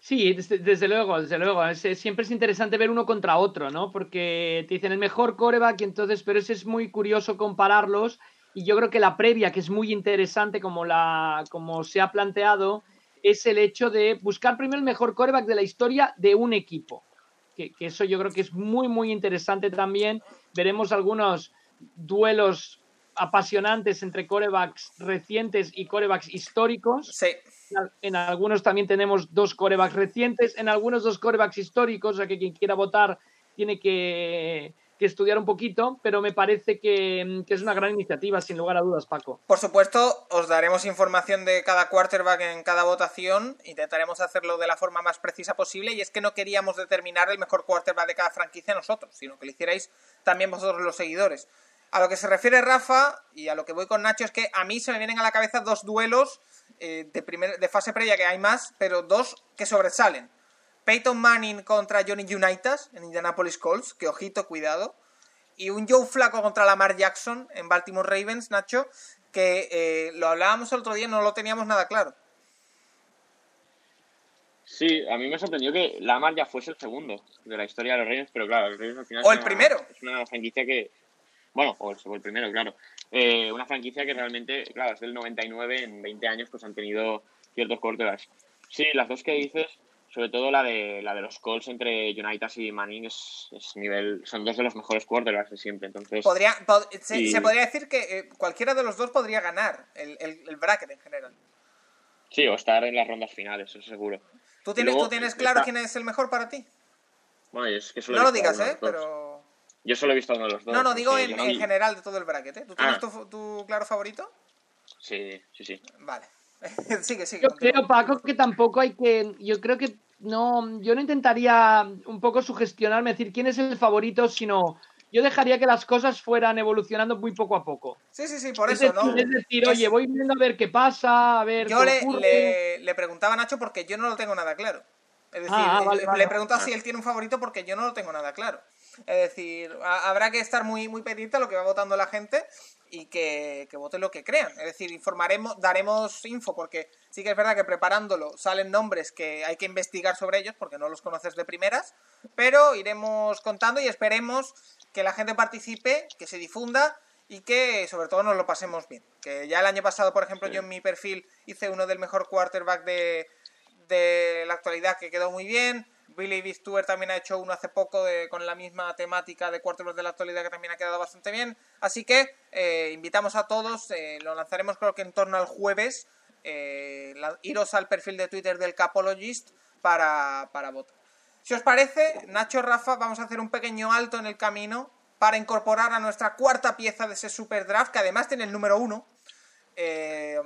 Sí, desde, desde, luego, desde luego. Es, siempre es interesante ver uno contra otro, ¿no? Porque te dicen el mejor coreback y entonces, pero ese es muy curioso compararlos y yo creo que la previa, que es muy interesante como, la, como se ha planteado, es el hecho de buscar primero el mejor coreback de la historia de un equipo. Que, que eso yo creo que es muy, muy interesante también. Veremos algunos duelos apasionantes entre corebacks recientes y corebacks históricos. Sí. En algunos también tenemos dos corebacks recientes, en algunos dos corebacks históricos, o sea que quien quiera votar tiene que, que estudiar un poquito, pero me parece que, que, es una gran iniciativa, sin lugar a dudas, Paco. Por supuesto, os daremos información de cada quarterback en cada votación, intentaremos hacerlo de la forma más precisa posible, y es que no queríamos determinar el mejor quarterback de cada franquicia nosotros, sino que lo hicierais también vosotros los seguidores. A lo que se refiere Rafa, y a lo que voy con Nacho, es que a mí se me vienen a la cabeza dos duelos eh, de, primer, de fase previa, que hay más, pero dos que sobresalen. Peyton Manning contra Johnny Unitas en Indianapolis Colts, que ojito, cuidado. Y un Joe Flaco contra Lamar Jackson en Baltimore Ravens, Nacho, que eh, lo hablábamos el otro día, no lo teníamos nada claro. Sí, a mí me sorprendió que Lamar ya fuese el segundo de la historia de los Ravens, pero claro, los Ravens al final. O el una, primero. Es una franquicia que. Bueno, o el, o el primero, claro. Eh, una franquicia que realmente, claro, es del 99, en 20 años, pues han tenido ciertos quarterbacks. Sí, las dos que dices, sobre todo la de la de los calls entre United y Manning es, es, nivel son dos de los mejores quarterbacks de siempre entonces podría pod, se, y... se, podría decir que eh, cualquiera de los dos podría ganar el, el, el, bracket en general. Sí o estar en las rondas finales eso seguro. Tú tienes luego, tú tienes claro está... quién es el mejor para ti bueno es que no lo digas eh pero yo solo he visto uno de los dos no no digo en, no... en, general de todo el bracket ¿eh? tú tienes ah. tu, tu claro favorito sí sí sí. Vale sigue, sigue. Yo creo, Paco, que tampoco hay que. Yo creo que no. Yo no intentaría un poco sugestionarme, decir quién es el favorito, sino. Yo dejaría que las cosas fueran evolucionando muy poco a poco. Sí, sí, sí, por es eso, decir, ¿no? Es decir, oye, voy viendo a ver qué pasa, a ver. Yo le, le, le, preguntaba a Nacho porque yo no lo tengo nada claro. Es decir, ah, vale, le, vale, le vale. si él tiene un favorito porque yo no lo tengo nada claro. Es decir, habrá que estar muy, muy pendiente a lo que va votando la gente y que, que voten lo que crean. Es decir, informaremos, daremos info, porque sí que es verdad que preparándolo salen nombres que hay que investigar sobre ellos, porque no los conoces de primeras, pero iremos contando y esperemos que la gente participe, que se difunda y que sobre todo nos lo pasemos bien. Que ya el año pasado, por ejemplo, sí. yo en mi perfil hice uno del mejor quarterback de, de la actualidad que quedó muy bien. Billy B. Stewart también ha hecho uno hace poco con la misma temática de quarterbacks de la actualidad que también ha quedado bastante bien. Así que eh, invitamos a todos, eh, lo lanzaremos creo que en torno al jueves. Eh, iros al perfil de Twitter del Capologist para, para votar. Si os parece, Nacho, Rafa, vamos a hacer un pequeño alto en el camino para incorporar a nuestra cuarta pieza de ese super draft, que además tiene el número uno, eh,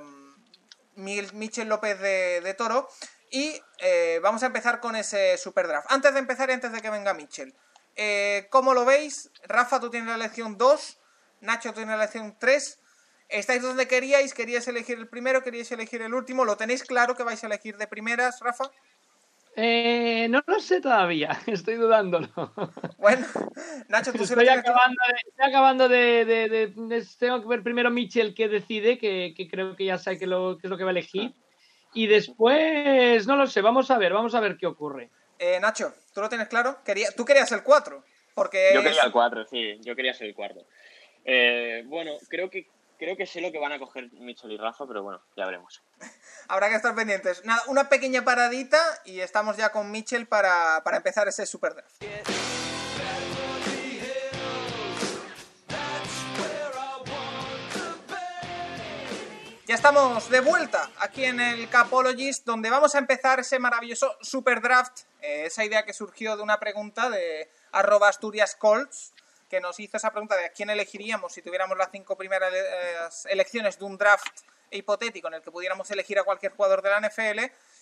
Michel López de, Toro. Y eh, vamos a empezar con ese super draft. Antes de empezar y antes de que venga Michel, eh, ¿cómo lo veis? Rafa, tú tienes la elección 2, Nacho tiene la elección 3. ¿Estáis donde queríais? ¿Queríais elegir el primero? ¿Queríais elegir el último? ¿Lo tenéis claro que vais a elegir de primeras, Rafa? Eh, no lo sé todavía, estoy dudándolo. Bueno, Nacho, tú estoy, acabando de, estoy acabando de, Tengo que ver primero Mitchell que decide, que, creo que ya sabe qué, es lo que va a elegir. Y después, no lo sé, vamos a ver, vamos a ver qué ocurre. Eh, Nacho, ¿tú lo tienes claro? Quería, tú querías el 4. Porque yo quería el 4, sí, yo quería ser el 4. Eh, bueno, creo que Creo que sé lo que van a coger Mitchell y Rafa, pero bueno, ya veremos. Habrá que estar pendientes. Nada, una pequeña paradita y estamos ya con Mitchell para, empezar ese super draft. Estamos de vuelta aquí en el Capologist, donde vamos a empezar ese maravilloso super draft. Eh, esa idea que surgió de una pregunta de arroba Asturias Colts, que nos hizo esa pregunta de a quién elegiríamos si tuviéramos las cinco primeras elecciones de un draft hipotético en el que pudiéramos elegir a cualquier jugador de la NFL.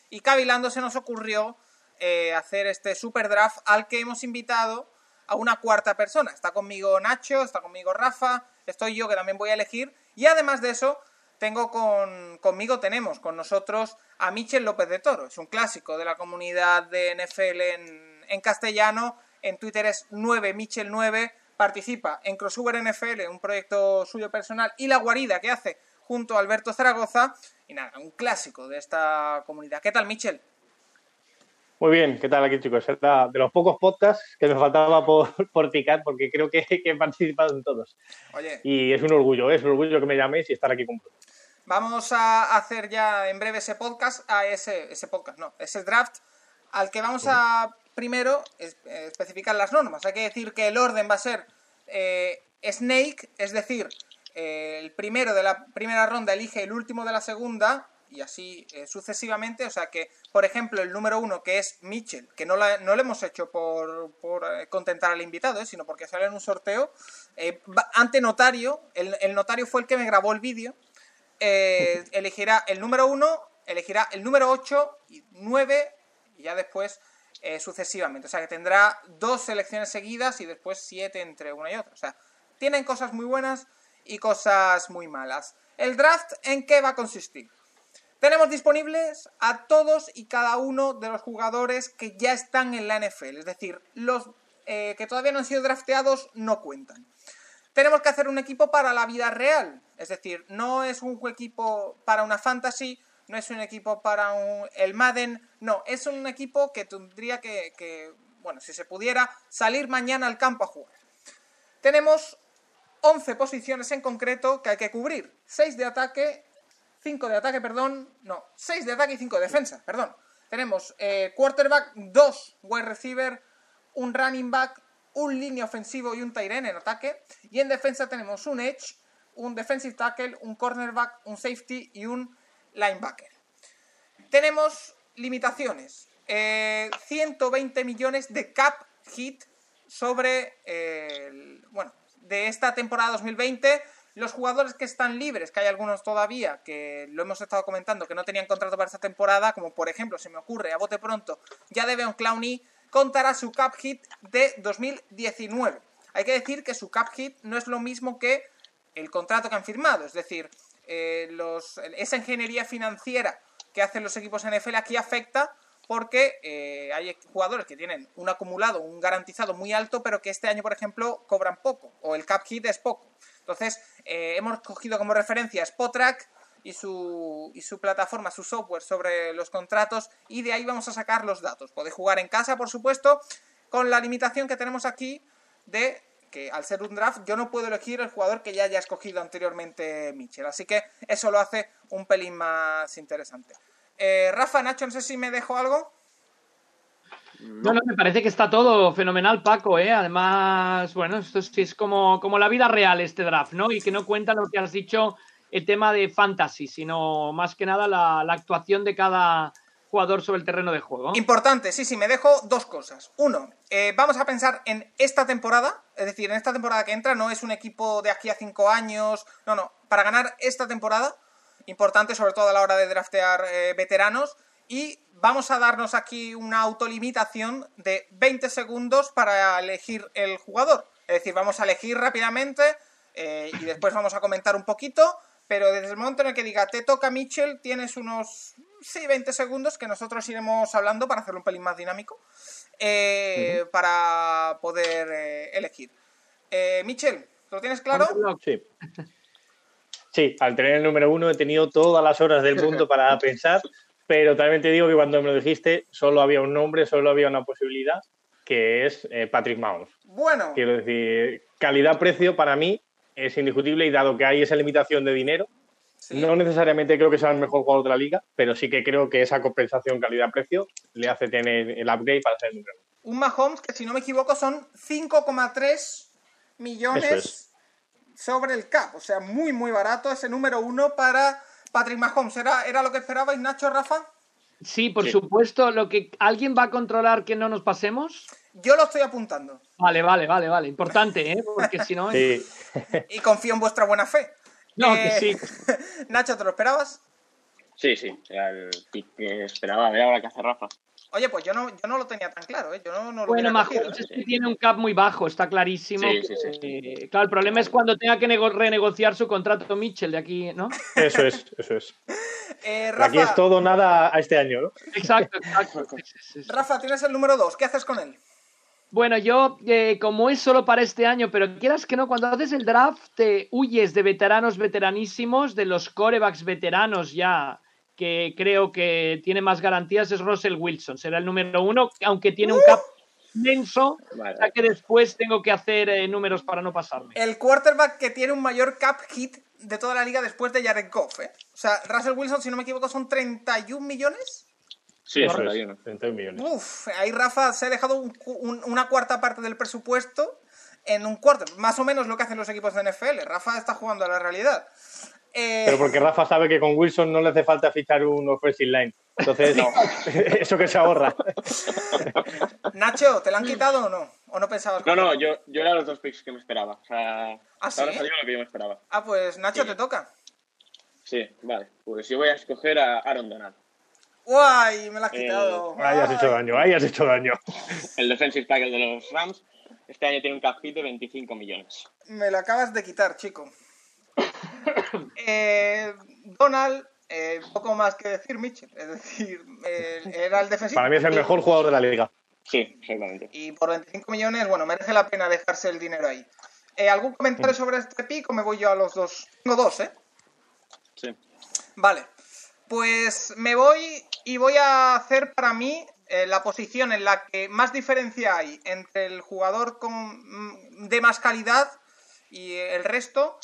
Y cavilando se nos ocurrió eh, hacer este super draft al que hemos invitado a una cuarta persona. Está conmigo Nacho, está conmigo Rafa, estoy yo que también voy a elegir. Y además de eso, tengo con, conmigo, tenemos con nosotros a Michel López de Toro. Es un clásico de la comunidad de NFL en, en castellano. En Twitter es 9 Michel 9 participa en Crossover NFL, un proyecto suyo personal, y La Guarida que hace junto a Alberto Zaragoza. Y nada, un clásico de esta comunidad. ¿Qué tal, Michel? Muy bien, ¿qué tal aquí, chicos? Es de los pocos podcasts que me faltaba por, por picar, porque creo que, he participado en todos. Oye. Y es un orgullo, ¿eh? es un orgullo que me llaméis y estar aquí con vosotros. Vamos a hacer ya en breve ese podcast, a ese, ese podcast, no, ese draft, al que vamos a primero eh, especificar las normas. Hay que decir que el orden va a ser eh, Snake, es decir, eh, el primero de la primera ronda elige el último de la segunda y así sucesivamente. O sea que, por ejemplo, el número uno, que es Mitchell, que no, la, lo hemos hecho por, contentar al invitado, sino porque sale en un sorteo, ante notario, el, notario fue el que me grabó el vídeo, elegirá el número uno, elegirá el número 8 y 9 y ya después eh, sucesivamente. O sea que tendrá dos selecciones seguidas y después siete entre una y otra. O sea, tienen cosas muy buenas y cosas muy malas. ¿El draft en qué va a consistir? Tenemos disponibles a todos y cada uno de los jugadores que ya están en la NFL. Es decir, los eh, que todavía no han sido drafteados no cuentan. Tenemos que hacer un equipo para la vida real. Es decir, no es un equipo para una fantasy, no es un equipo para un, el Madden, no, es un equipo que tendría que, bueno, si se pudiera, salir mañana al campo a jugar. Tenemos 11 posiciones en concreto que hay que cubrir. 6 de ataque, 5 de ataque, perdón, no, 6 de ataque y 5 de defensa, perdón. Tenemos eh, quarterback, 2 wide receiver, un running back, un línea ofensivo y un end en ataque. Y en defensa tenemos un edge, un defensive tackle, un cornerback, un safety y un linebacker. Tenemos limitaciones. 120 eh, millones de cap hit sobre, bueno, de esta temporada 2020. Los jugadores que están libres, que hay algunos todavía que lo hemos estado comentando, que no tenían contrato para esta temporada, como por ejemplo, se me ocurre a bote pronto, ya un Clowney, contará su cap hit de 2019. Hay que decir que su cap hit no es lo mismo que el contrato que han firmado, es decir, eh, los, esa ingeniería financiera que hacen los equipos NFL aquí afecta porque eh, hay jugadores que tienen un acumulado, un garantizado muy alto, pero que este año, por ejemplo, cobran poco, o el cap hit es poco. Entonces, eh, hemos cogido como referencia Spotrack y su, y su plataforma, su software sobre los contratos, y de ahí vamos a sacar los datos. Podéis jugar en casa, por supuesto, con la limitación que tenemos aquí de que al ser un draft yo no puedo elegir el jugador que ya haya escogido anteriormente Mitchell. Así que eso lo hace un pelín más interesante. Eh, Rafa, Nacho, no sé si me dejo algo. No, me parece que está todo fenomenal, Paco, ¿eh? Además, bueno, esto es, es como, como la vida real este draft, ¿no? Y que no cuenta lo que has dicho, el tema de fantasy, sino más que nada la, actuación de cada, jugador sobre el terreno de juego. Importante, sí, sí, me dejo dos cosas. Uno, eh, vamos a pensar en esta temporada, es decir, en esta temporada que entra, no es un equipo de aquí a cinco años, no, no, para ganar esta temporada, importante sobre todo a la hora de draftear eh, veteranos, y vamos a darnos aquí una autolimitación de 20 segundos para elegir el jugador. Es decir, vamos a elegir rápidamente eh, y después vamos a comentar un poquito, pero desde el momento en el que diga te toca Mitchell, tienes unos, sí, 20 segundos que nosotros iremos hablando para hacerlo un pelín más dinámico, eh, para poder eh, elegir. Mitchell, ¿lo tienes claro? Sí. Sí, al tener el número uno he tenido todas las horas del mundo para pensar, pero también te digo que cuando me lo dijiste solo había un nombre, solo había una posibilidad, que es Patrick Mahomes. Bueno. Quiero decir, calidad-precio para mí es indiscutible y dado que hay esa limitación de dinero, no necesariamente creo que sea el mejor jugador de la liga, pero sí que creo que esa compensación calidad-precio le hace tener el upgrade para ser el número Un Mahomes que, si no me equivoco, son 5,3 millones sobre el cap. O sea, muy, muy barato ese número uno para Patrick Mahomes. ¿Era, era lo que esperabais, Nacho, Rafa? Sí, por supuesto. Lo que ¿Alguien va a controlar que no nos pasemos? Yo lo estoy apuntando. Vale, vale, vale, vale. Importante, ¿eh? Porque si no. Sí. y confío en vuestra buena fe. No, que eh, sí. Nacho, ¿te lo esperabas? Sí, sí. Era el pick que esperaba. A ver ahora qué hace Rafa. Oye, pues yo no, yo no lo tenía tan claro, ¿eh? Yo no, no lo bueno, Mahomes es que tiene un cap muy bajo, está clarísimo. Sí, sí, sí. claro, el problema es cuando tenga que renegociar su contrato Mitchell de aquí, ¿no? Eso es, eso es. Eh, Rafa... Aquí es todo nada a este año, ¿no? Exacto, exacto. Rafa, tienes el número 2, ¿qué haces con él? Bueno, yo, eh, como es solo para este año, pero quieras que no, cuando haces el draft, te huyes de veteranos veteranísimos, de los corebacks veteranos ya, que creo que tiene más garantías, es Russell Wilson. Será el número uno, aunque tiene un cap inmenso, ya que después tengo que hacer eh, números para no pasarme. El quarterback que tiene un mayor cap hit de toda la liga después de Jared Goff, ¿eh? O sea, Russell Wilson, si no me equivoco, son 31 millones. Sí, eso es, 31 millones. Uf, ahí Rafa se ha dejado una cuarta parte del presupuesto en un cuarto. Más o menos lo que hacen los equipos de NFL. Rafa está jugando a la realidad. Eh, Pero porque Rafa sabe que con Wilson no le hace falta fichar un offensive line. Entonces, eso que se ahorra. Nacho, ¿te la han quitado o no? ¿O no pensabas? No, no, yo, yo era los dos picks que me esperaba. O sea, ¿Ah, sí? ahora salió lo que yo me esperaba. Ah, pues Nacho, te toca. Sí, vale. Pues yo voy a escoger a Aaron Donald. ¡Uy! Me la has quitado. ahí has hecho daño, ahí has hecho daño. El defensive tackle de los Rams. Este año tiene un cap hit de 25 millones. Me lo acabas de quitar, chico. eh, Donald, eh, poco más que decir Mitchell. Es decir, eh, era el defensivo. Para mí es el mejor jugador de la liga. Sí, exactamente. Y por 25 millones, bueno, merece la pena dejarse el dinero ahí. Eh, ¿Algún comentario mm. sobre este pico? Me voy yo a los dos. Tengo dos, ¿eh? Sí. Vale. Pues me voy y voy a hacer para mí eh, la posición en la que más diferencia hay entre el jugador con, mm, de más calidad y el resto.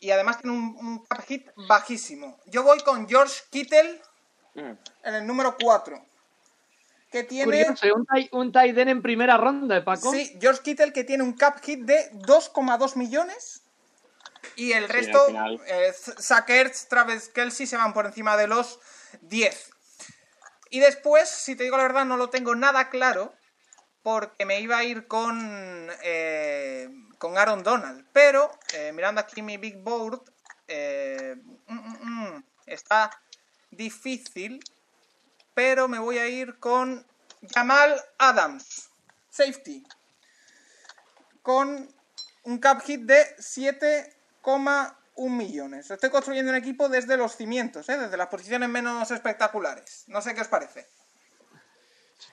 Y además tiene un, cap hit bajísimo. Yo voy con George Kittle mm. en el número 4. Que tiene. un, tight end en primera ronda, ¿eh, Paco. Sí, George Kittle que tiene un cap hit de 2,2 millones y el resto, eh, Sackers, Travis Kelsey se van por encima de los 10. Y después, si te digo la verdad, no lo tengo nada claro porque me iba a ir con, eh, con Aaron Donald. Pero, eh, mirando aquí mi big board, mm, mm, mm, está difícil. Pero me voy a ir con Jamal Adams, safety. Con un cap hit de 7 un millones. Estoy construyendo un equipo desde los cimientos, ¿eh? desde las posiciones menos espectaculares. No sé qué os parece.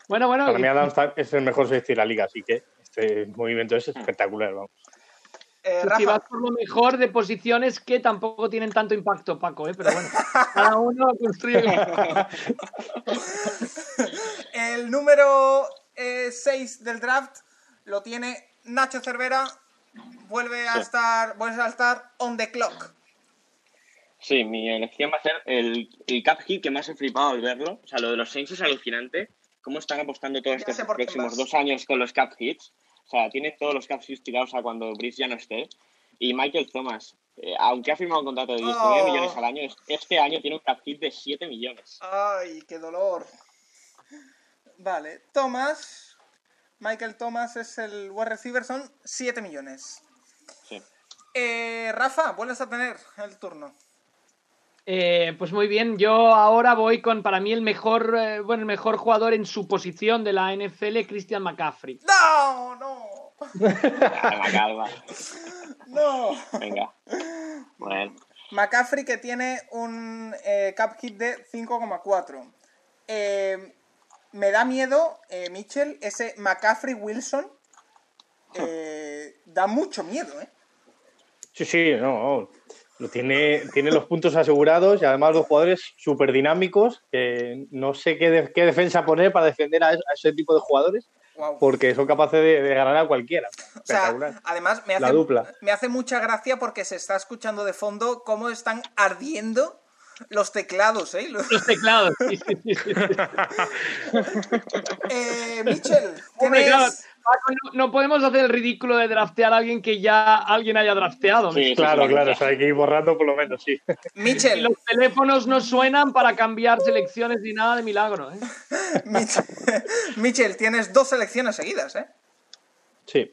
Bueno, bueno. Para mí Adams es el mejor safety de la liga, así que este movimiento es espectacular. Vamos. Eh, si vas por lo mejor de posiciones que tampoco tienen tanto impacto, Paco, ¿eh? pero bueno, cada uno construye. el número 6 eh, del draft lo tiene Nacho Cervera vuelve a estar vuelve a estar on the clock. Sí, mi elección va a ser el, el cap hit que más he flipado al verlo. O sea, lo de los Saints es alucinante. Cómo están apostando todos estos próximos dos años con los cap hits. O sea, tiene todos los cap hits tirados a cuando Brice ya no esté. Y Michael Thomas, eh, aunque ha firmado un contrato de 19 Oh. millones al año, es- este año tiene un cap hit de 7 millones. Ay, qué dolor. Vale, Thomas. Michael Thomas es el wide receiver, son 7 millones. Sí. Eh, Rafa, vuelves a tener el turno. Eh, pues muy bien, yo ahora voy con para mí el mejor, eh, bueno, el mejor jugador en su posición de la NFL, Christian McCaffrey. ¡No! ¡No! Calma, calma. ¡No! Venga. Bueno. McCaffrey que tiene un eh, cap hit de 5,4. Eh, me da miedo, eh, Mitchell, ese McCaffrey Wilson. eh, da mucho miedo, ¿eh? Sí, sí, no. Lo tiene, tiene los puntos asegurados y además los jugadores súper dinámicos. no sé qué, de- qué defensa poner para defender a, es- a ese tipo de jugadores Wow. porque son capaces de, de ganar a cualquiera. O sea, Espectacular. además me La dupla. me hace mucha gracia porque se está escuchando de fondo cómo están ardiendo los teclados, ¿eh? Los- Los teclados. sí, sí, sí, sí. Eh, Mitchell, tienes- no, no podemos hacer el ridículo de draftear a alguien que ya alguien haya drafteado. Sí, sí, Claro, claro, sí. o sea, hay que ir borrando por lo menos, sí. Y Mitchell, los teléfonos no suenan para cambiar selecciones ni nada de milagro. ¿eh? Mitchell, Mitchell, tienes dos selecciones seguidas, ¿eh? Sí.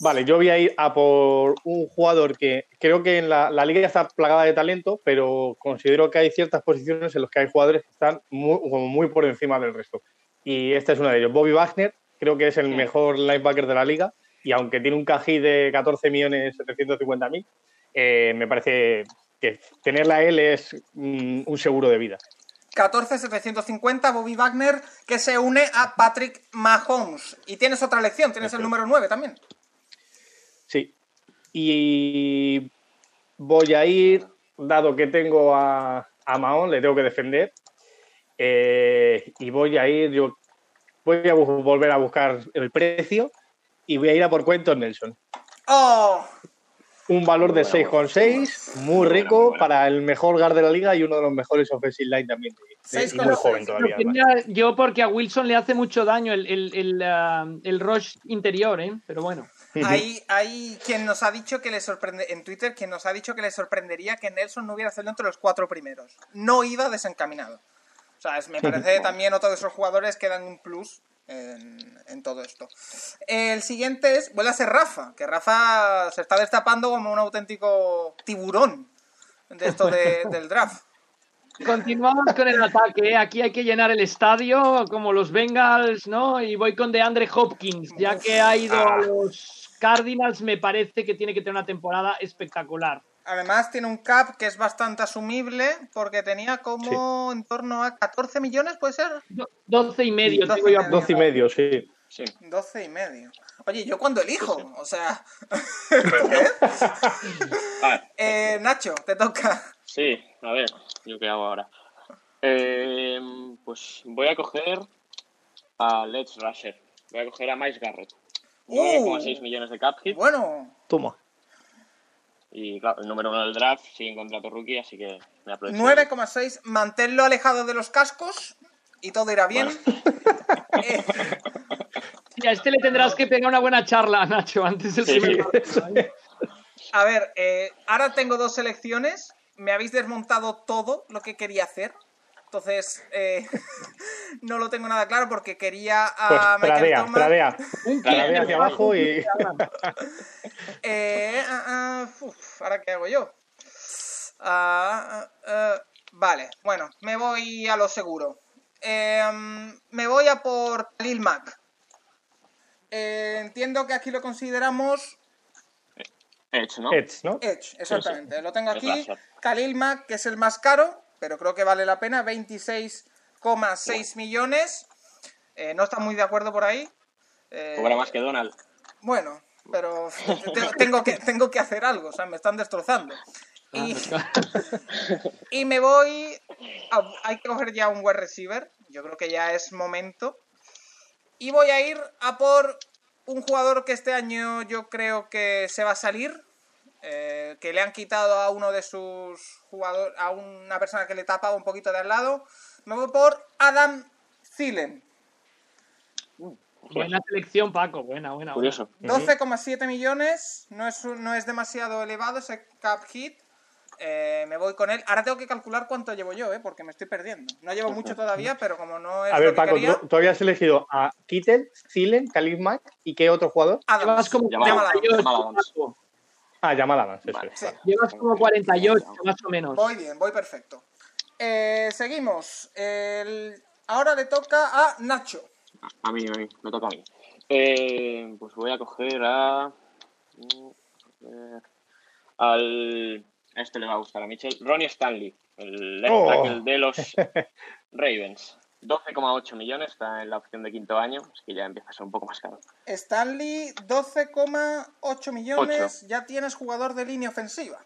Vale, yo voy a ir a por un jugador que creo que en la, la liga ya está plagada de talento, pero considero que hay ciertas posiciones en las que hay jugadores que están muy, como muy por encima del resto. Y este es uno de ellos. Bobby Wagner, creo que es el mejor linebacker de la liga, y aunque tiene un cají de 14.750.000, eh, me parece que tenerla a él es mm, un seguro de vida. 14-750, Bobby Wagner, que se une a Patrick Mahomes. Y tienes otra elección, tienes el número 9 también. Sí. Y voy a ir, dado que tengo a, a Mahón, le tengo que defender. eh, y voy a ir, yo voy a volver a buscar el precio y voy a ir a por Quentin Nelson. ¡Oh! Un valor de Muy buena, 6,6, muy Muy buena, rico muy buena. para el mejor guard de la liga y uno de los mejores offensive line también. de- de- y muy 6,6. joven todavía. además. yo porque a Wilson le hace mucho daño el, el, el, ah, el rush interior, ¿eh? pero bueno. Hay, hay quien nos ha dicho que le sorprende, en Twitter, quien nos ha dicho que le sorprendería que Nelson no hubiera salido entre los cuatro primeros. No iba desencaminado. O sea, es- me parece también otro de esos jugadores que dan un plus en, en todo esto. El siguiente es, vuelve a ser Rafa, que Rafa se está destapando como un auténtico tiburón de esto de- del draft. Continuamos con el ataque. ¿eh? Aquí hay que llenar el estadio como los Bengals, ¿no? Y voy con DeAndre Hopkins, ya que ha ido a los Cardinals, me parece que tiene que tener una temporada espectacular. Además tiene un cap que es bastante asumible porque tenía como en torno a 14 millones, ¿puede ser? Do- 12 y medio, 12 digo yo. y medio. 12 y medio, sí. Sí. 12 y medio. Oye, ¿yo cuando elijo? O sea... Eh, Nacho, te toca. Sí, a ver, ¿yo qué hago ahora? Eh, pues voy a coger a Let's Rusher. Voy a coger a Miles Garrett. Uh. 9,6 millones de cap hit. Bueno, Toma. Y claro, el número uno del draft sigue en contrato rookie, así que me aprovecho. 9,6. Manténlo alejado de los cascos y todo irá bien. Eh, Y a este le tendrás que pegar una buena charla, Nacho, antes del Sí, primer sí. partido, ¿eh? a ver, eh, ahora tengo dos selecciones. Me habéis desmontado todo lo que quería hacer. Entonces, eh, no lo tengo nada claro porque quería a Pues Michael tradea, Thomas. tradea. Un Tradea kit. hacia abajo y. Eh, uf, ¿Ahora qué hago yo? Ah, vale, bueno, me voy a lo seguro. Em, me voy a por Lil Mac. Eh, entiendo que aquí lo consideramos Edge, ¿no? Edge, ¿no? Edge, exactamente. Lo tengo aquí. Khalil Mack, que es el más caro, pero creo que vale la pena. 26,6 millones. Eh, no está muy de acuerdo por ahí. Eh, Cobra más que Donald. Bueno, pero te- tengo que, tengo que hacer algo, o sea, me están destrozando. Y, y me voy. a- hay que coger ya un wide receiver. Yo creo que ya es momento. Y voy a ir a por un jugador que este año yo creo que se va a salir. Eh, que le han quitado a uno de sus jugadores, a una persona que le tapaba un poquito de al lado. Me voy por Adam Thielen. Buena selección, Paco. Buena, buena. buena. Curioso. 12,7 millones, no es, no es demasiado elevado ese cap hit. Eh, me voy con él. Ahora tengo que calcular cuánto llevo yo, ¿eh? porque me estoy perdiendo. No llevo mucho todavía, pero como no es A lo ver, que Paco, quería, tú, tú habías elegido a Kittel, Zilen, Khalid Mack y qué otro jugador? Adams. Llevas como Llamada- 48, llamada Adams. Ah, Jamal Adams, eso Vale. es. Sí. Llevas como 48, más o menos. Voy bien, voy perfecto. Eh, seguimos. El- Ahora le toca a Nacho. A mí, a mí, me toca a mí. Eh, pues voy a coger a. a ver, Al. A este le va a gustar a Mitchell. Ronnie Stanley, el left Oh. tackle de los Ravens. 12,8 millones, está en la opción de quinto año, así que ya empieza a ser un poco más caro. Stanley, 12,8 millones. Ya tienes jugador de línea ofensiva.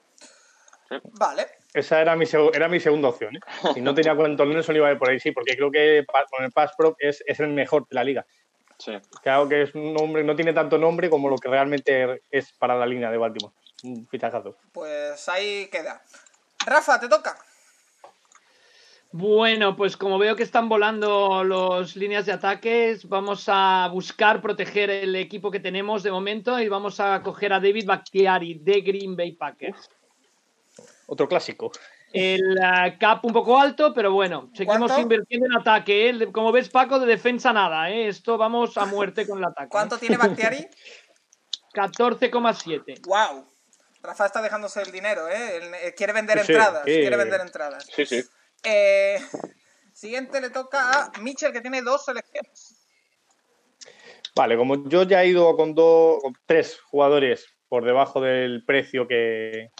Sí. Vale. Esa era mi, era mi segunda opción. ¿eh? Si no tenía cuántos Nelson iba a ir por ahí, sí, porque creo que con el Pass Pro es, es el mejor de la liga. Sí. Claro que es un nombre, no tiene tanto nombre como lo que realmente es para la línea de Baltimore. Un fichajazo. Pues ahí queda. Rafa, te toca. Bueno, pues como veo que están volando las líneas de ataques, vamos a buscar proteger el equipo que tenemos de momento y vamos a coger a David Bakhtiari de Green Bay Packers. Otro clásico. El eh, cap un poco alto, pero bueno, seguimos ¿Cuánto? invirtiendo en ataque. ¿eh? Como ves, Paco, de defensa nada. ¿eh? Esto vamos a muerte con el ataque. ¿Cuánto tiene Bactiari? 14,7. wow. Rafa está dejándose el dinero, ¿eh? Eh, quiere vender sí, entradas. sí. Quiere vender entradas. Sí, sí. Eh, siguiente le toca a Mitchell, que tiene dos selecciones. Vale, como yo ya he ido con, dos, con tres jugadores por debajo del precio que,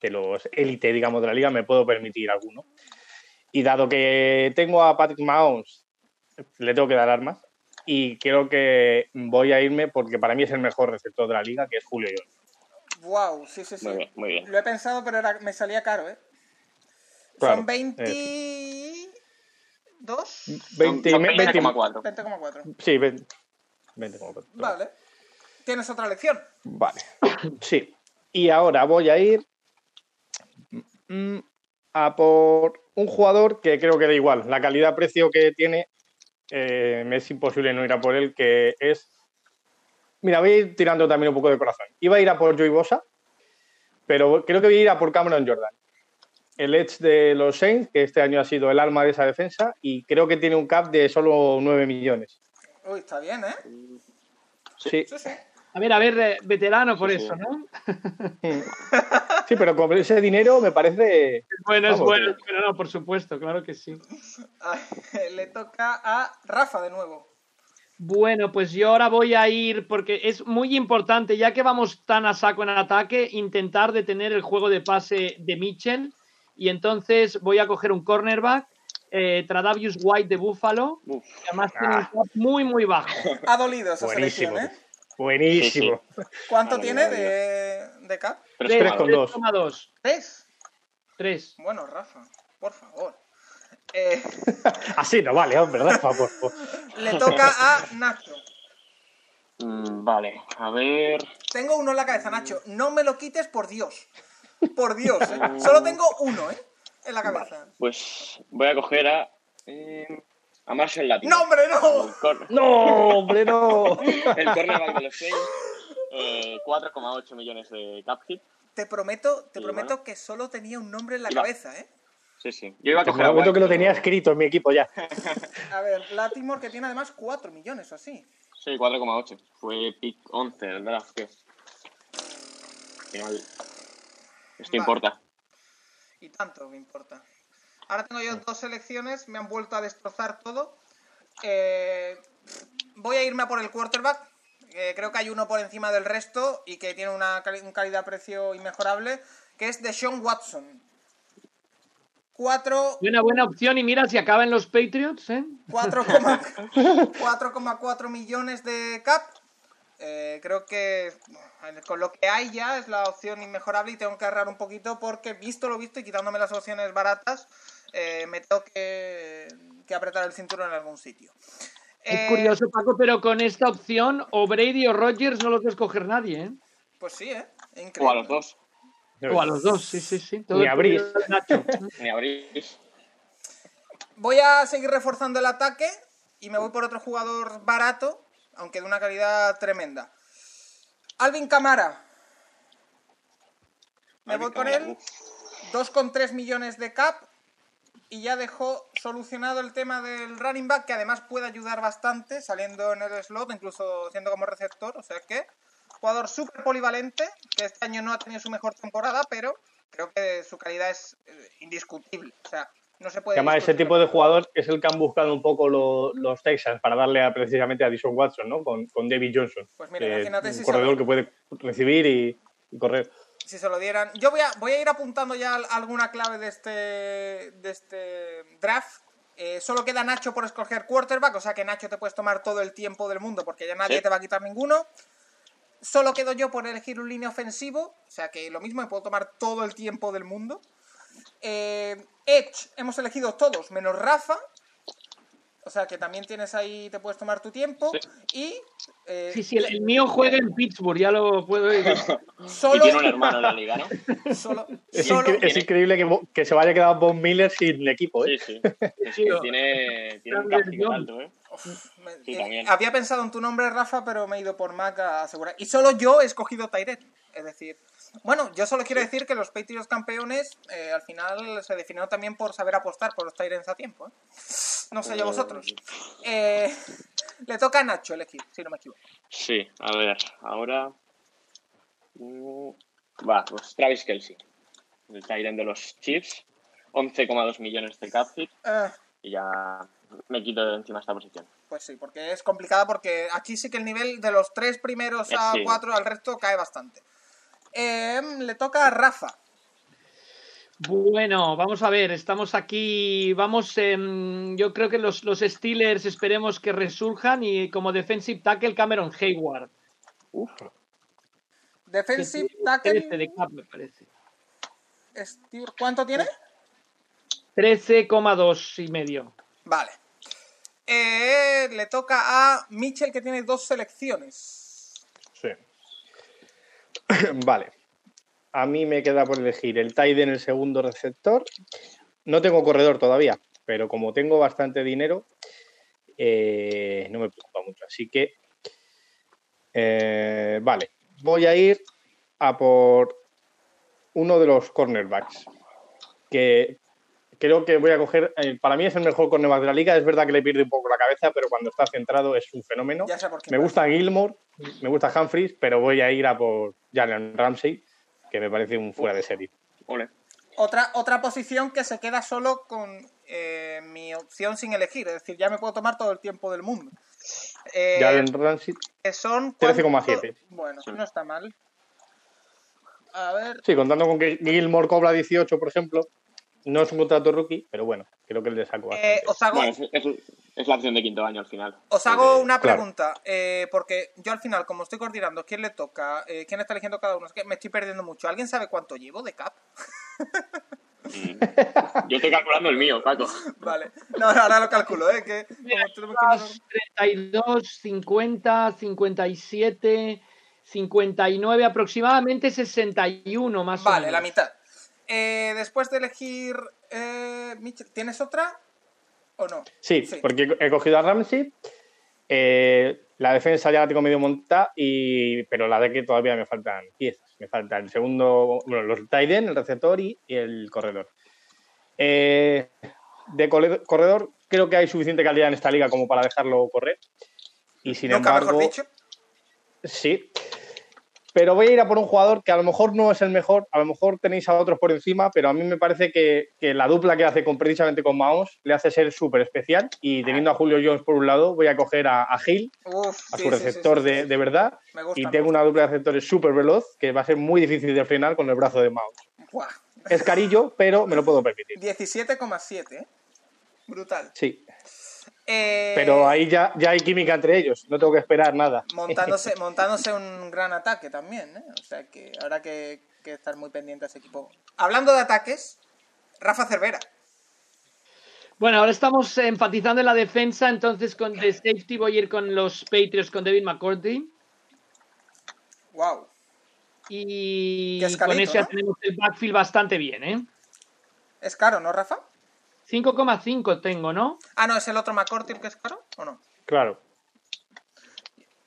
que los élite, digamos, de la liga, me puedo permitir alguno. Y dado que tengo a Patrick Mahomes, le tengo que dar armas. Y creo que voy a irme porque para mí es el mejor receptor de la liga, que es Julio Jones. Wow, sí, sí, sí. Muy bien, muy bien. Lo he pensado, pero era- me salía caro, ¿eh? Claro, Son 22. 20, Son 20 20,4. 20,4. Sí, 20. 20,4. Vale. ¿Tienes otra lección? Vale. Sí. Y ahora voy a ir mm, a por un jugador que creo que da igual. La calidad-precio que tiene, eh, me es imposible no ir a por él, que es. Mira, voy a ir tirando también un poco de corazón. Iba a ir a por Joey Bosa, pero creo que voy a ir a por Cameron Jordan. El Edge de los Saints, que este año ha sido el alma de esa defensa, y creo que tiene un cap de solo 9 millones. Uy, está bien, ¿eh? Sí, Sí, sí. A ver, a ver, eh, veterano por Sí, sí. eso, ¿no? sí pero con ese dinero me parece. Bueno, es Vamos. bueno, pero no, por supuesto, claro que sí. Le toca a Rafa de nuevo. Bueno, pues yo ahora voy a ir, porque es muy importante, ya que vamos tan a saco en ataque, intentar detener el juego de pase de Mitchell. Y entonces voy a coger un cornerback, eh, Tradavius White de Buffalo, Uf. que además tiene un cap muy, muy bajo. Ha dolido esa Buenísimo. selección, ¿eh? Buenísimo. ¿Cuánto tiene de, de cap? Tres Tres coma con dos. dos. 3,2. ¿Tres? 3. Bueno, Rafa, por favor. Eh, Así no vale, hombre, Rafa, por favor. le toca a Nacho. Mm, Vale, a ver. Tengo uno en la cabeza, Nacho. No me lo quites, por Dios. Por Dios, ¿eh? Solo tengo uno, ¿eh? En la cabeza. Pues voy a coger a. eh, a Marshall Latin. ¡No, hombre, no! El, cor- No, hombre, no. el cornerback de los Saints. eh, 4,8 millones de cap hit. Te prometo, te prometo bueno. que solo tenía un nombre en la Iba. cabeza, ¿eh? Sí, sí. Yo iba a Te coger a prometo que lo tenía escrito en mi equipo ya. A ver, Latimore que tiene además 4 millones o así. Sí, 4,8. Fue pick 11 del draft, final. Esto Vale. importa. Y tanto me importa. Ahora tengo yo dos selecciones, me han vuelto a destrozar todo. Eh, voy a irme a por el quarterback. eh, creo que hay uno por encima del resto y que tiene una un calidad-precio inmejorable, que es de Sean Watson. 4, Buena, buena opción. Y mira si acaban los Patriots, ¿eh? 4,4 millones de cap. Eh, creo que con lo que hay ya es la opción inmejorable y tengo que ahorrar un poquito porque visto lo visto y quitándome las opciones baratas, eh, me tengo que, que apretar el cinturón en algún sitio. Es Eh, curioso, Paco, pero con esta opción, o Brady o Rogers no los puede escoger nadie, ¿eh? Pues sí, ¿eh? Increíble. O a los dos. O a los dos, sí, sí, sí. Todo Ni a Nacho. Ni abrís. Voy a seguir reforzando el ataque y me voy por otro jugador barato aunque de una calidad tremenda. Alvin Camara. Me Alvin voy con él. uf. 2,3 millones de cap. Y ya dejó solucionado el tema del running back, que además puede ayudar bastante saliendo en el slot, incluso siendo como receptor. O sea que, jugador súper polivalente, que este año no ha tenido su mejor temporada, pero creo que su calidad es eh, indiscutible. O sea, no se puede. Además, ese tipo de jugador es el que han buscado un poco lo- los Texans para darle a, precisamente a Dishon Watson, ¿no? Con, con David Johnson. Pues mira, que imagínate un si corredor lo- que puede recibir y, y correr. si se lo dieran. Yo voy a, voy a ir apuntando ya al- alguna clave de este, de este draft. Eh, solo queda Nacho por escoger quarterback, o sea que Nacho te puedes tomar todo el tiempo del mundo porque ya nadie Sí. te va a quitar ninguno. Solo quedo yo por elegir un línea ofensivo, o sea que lo mismo, me puedo tomar todo el tiempo del mundo. Eh, Edge, hemos elegido todos, menos Rafa. O sea que también tienes ahí, te puedes tomar tu tiempo. Sí. Y eh, Sí, sí, el, el mío juega en Pittsburgh, ya lo puedo decir. Y solo, tiene un hermano en la liga, ¿no? solo, Es, solo- incre- es increíble que, se vaya a quedar Bob Miller sin equipo, ¿eh? Sí, sí. Es que tiene, tiene un Jones. alto, ¿eh? Me- Sí, eh, había pensado en tu nombre, Rafa, pero me he ido por Mac a asegurar. Y solo yo he escogido Tyret. Es decir, bueno, yo solo quiero decir que los Patriots campeones eh, al final se definieron también por saber apostar por los Tyrants a tiempo. ¿eh? No sé yo vosotros. Eh, le toca a Nacho elegir, si no me equivoco. Sí, a ver, ahora. mm, Va, pues Travis Kelsey. El Tyrant de los Chiefs. 11,2 millones de cap hit. Eh, Y ya me quito de encima esta posición. pues sí, porque es complicada porque aquí sí que el nivel de los tres primeros Eh, a sí. cuatro al resto cae bastante. Eh, le toca a Rafa. Bueno, vamos a ver, estamos aquí, vamos, em, yo creo que los, los Steelers esperemos que resurjan y como defensive tackle Cameron Hayward. Defensive que tiene tackle. 13 de cap, me parece. ¿Cuánto tiene? 13,2 y medio. Vale. Eh, le toca a Mitchell que tiene dos selecciones. Vale. A mí me queda por elegir el tight en el segundo receptor. No tengo corredor todavía, pero como tengo bastante dinero, eh, no me preocupa mucho. Así que, eh, vale, voy a ir a por uno de los cornerbacks. Que creo que voy a coger, eh, para mí es el mejor cornerback de la liga. Es verdad que le pierde un poco la cabeza, pero cuando está centrado es un fenómeno. Ya sé por qué. Me gusta Gilmore, me gusta Humphries, pero voy a ir a por Jalen Ramsey, que me parece un fuera de serie. Ole. Otra, otra posición que se queda solo con eh, mi opción sin elegir. Es decir, ya me puedo tomar todo el tiempo del mundo. Eh, Jalen Ramsey, que son 13,7. ¿cuánto? Bueno, no está mal. A ver, sí, contando con que Gilmore cobra 18, por ejemplo, no es un contrato rookie, pero bueno, creo que le saco bastante. eh, os hago, Bueno, es, es- es la opción de quinto año al final. Os hago una claro. pregunta, eh, porque yo al final, como estoy coordinando quién le toca, eh, quién está eligiendo cada uno, es que me estoy perdiendo mucho. ¿Alguien sabe cuánto llevo de cap? Mm. Yo estoy calculando el mío, Paco. Vale. No, ahora lo calculo, ¿eh? Que como que nos- 32, 50, 57, 59, aproximadamente 61 más o Vale, menos. la mitad. Eh, después de elegir eh, Mitchell, ¿tienes otra o no? Sí, porque he cogido a Ramsey, eh, la defensa ya la tengo medio montada, y, pero la de que todavía me faltan piezas. Me falta el segundo, bueno, los tight end, el receptor y, y el corredor. De corredor, creo que hay suficiente calidad en esta liga como para dejarlo correr. Y sin Nunca embargo, mejor dicho. Sí. Pero voy a ir a por un jugador que a lo mejor no es el mejor, a lo mejor tenéis a otros por encima, pero a mí me parece que, que la dupla que hace con, precisamente con Mahomes le hace ser súper especial. Y teniendo a Julio Jones por un lado, voy a coger a, a Uf, a su sí, receptor sí, de, sí. de verdad. Gusta. Y tengo una dupla de receptores súper veloz que va a ser muy difícil de frenar con el brazo de Mahomes. Buah. Es carillo, pero me lo puedo permitir. 17,7, ¿eh? Brutal. Sí. Eh, Pero ahí ya, ya hay química entre ellos, no tengo que esperar nada. montándose, montándose un gran ataque también, ¿eh? O sea que habrá que, que estar muy pendiente a ese equipo. Hablando de ataques, Rafa Cervera. Bueno, ahora estamos enfatizando en la defensa, entonces con de safety voy a ir con los Patriots con David McCourty. Wow. Y escalito, con eso ya ¿no? tenemos el backfield bastante bien, ¿eh? Es caro, ¿no, Rafa? 5,5 tengo, ¿no? Ah, no, es el otro McCourty el que es caro, ¿o no? Claro.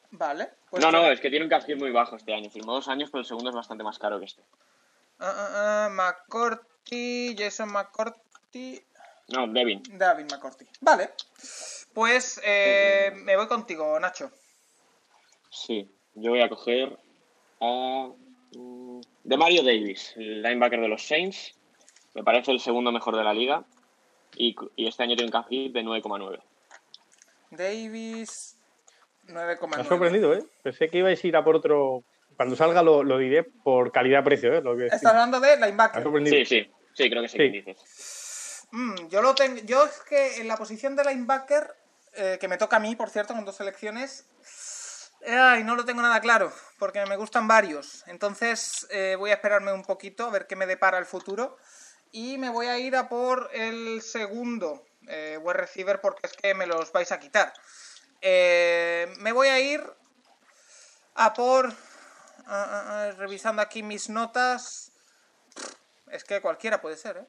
Vale. pues no, no, es que tiene un cap muy bajo este año. Firmó dos años, pero el segundo es bastante más caro que este. Ah, ah, ah, McCourty, Jason McCourty, No, Devin. David McCourty. Vale. Pues eh, me voy contigo, Nacho. Sí, yo voy a coger a. mm, De Mario Davis, el linebacker de los Saints. Me parece el segundo mejor de la liga. Y, este año tiene un cap hit de 9,9. Davis, Me ha 9,9. sorprendido, ¿eh? Pensé que ibais a ir a por otro. Cuando salga lo, lo diré por calidad-precio, ¿eh? Lo que Estás hablando de linebacker. sorprendido. Sí, sí, sí, creo que Sí. quién dices. Mm, yo lo tengo. Yo es que en la posición de linebacker, eh, que me toca a mí, por cierto, con dos selecciones. Ay, no lo tengo nada claro, porque me gustan varios. Entonces eh, voy a esperarme un poquito a ver qué me depara el futuro. Y me voy a ir a por el segundo eh, wide receiver porque es que me los vais a quitar. Eh, me voy a ir a por... ah, ah, ah, revisando aquí mis notas. Es que cualquiera puede ser, ¿eh?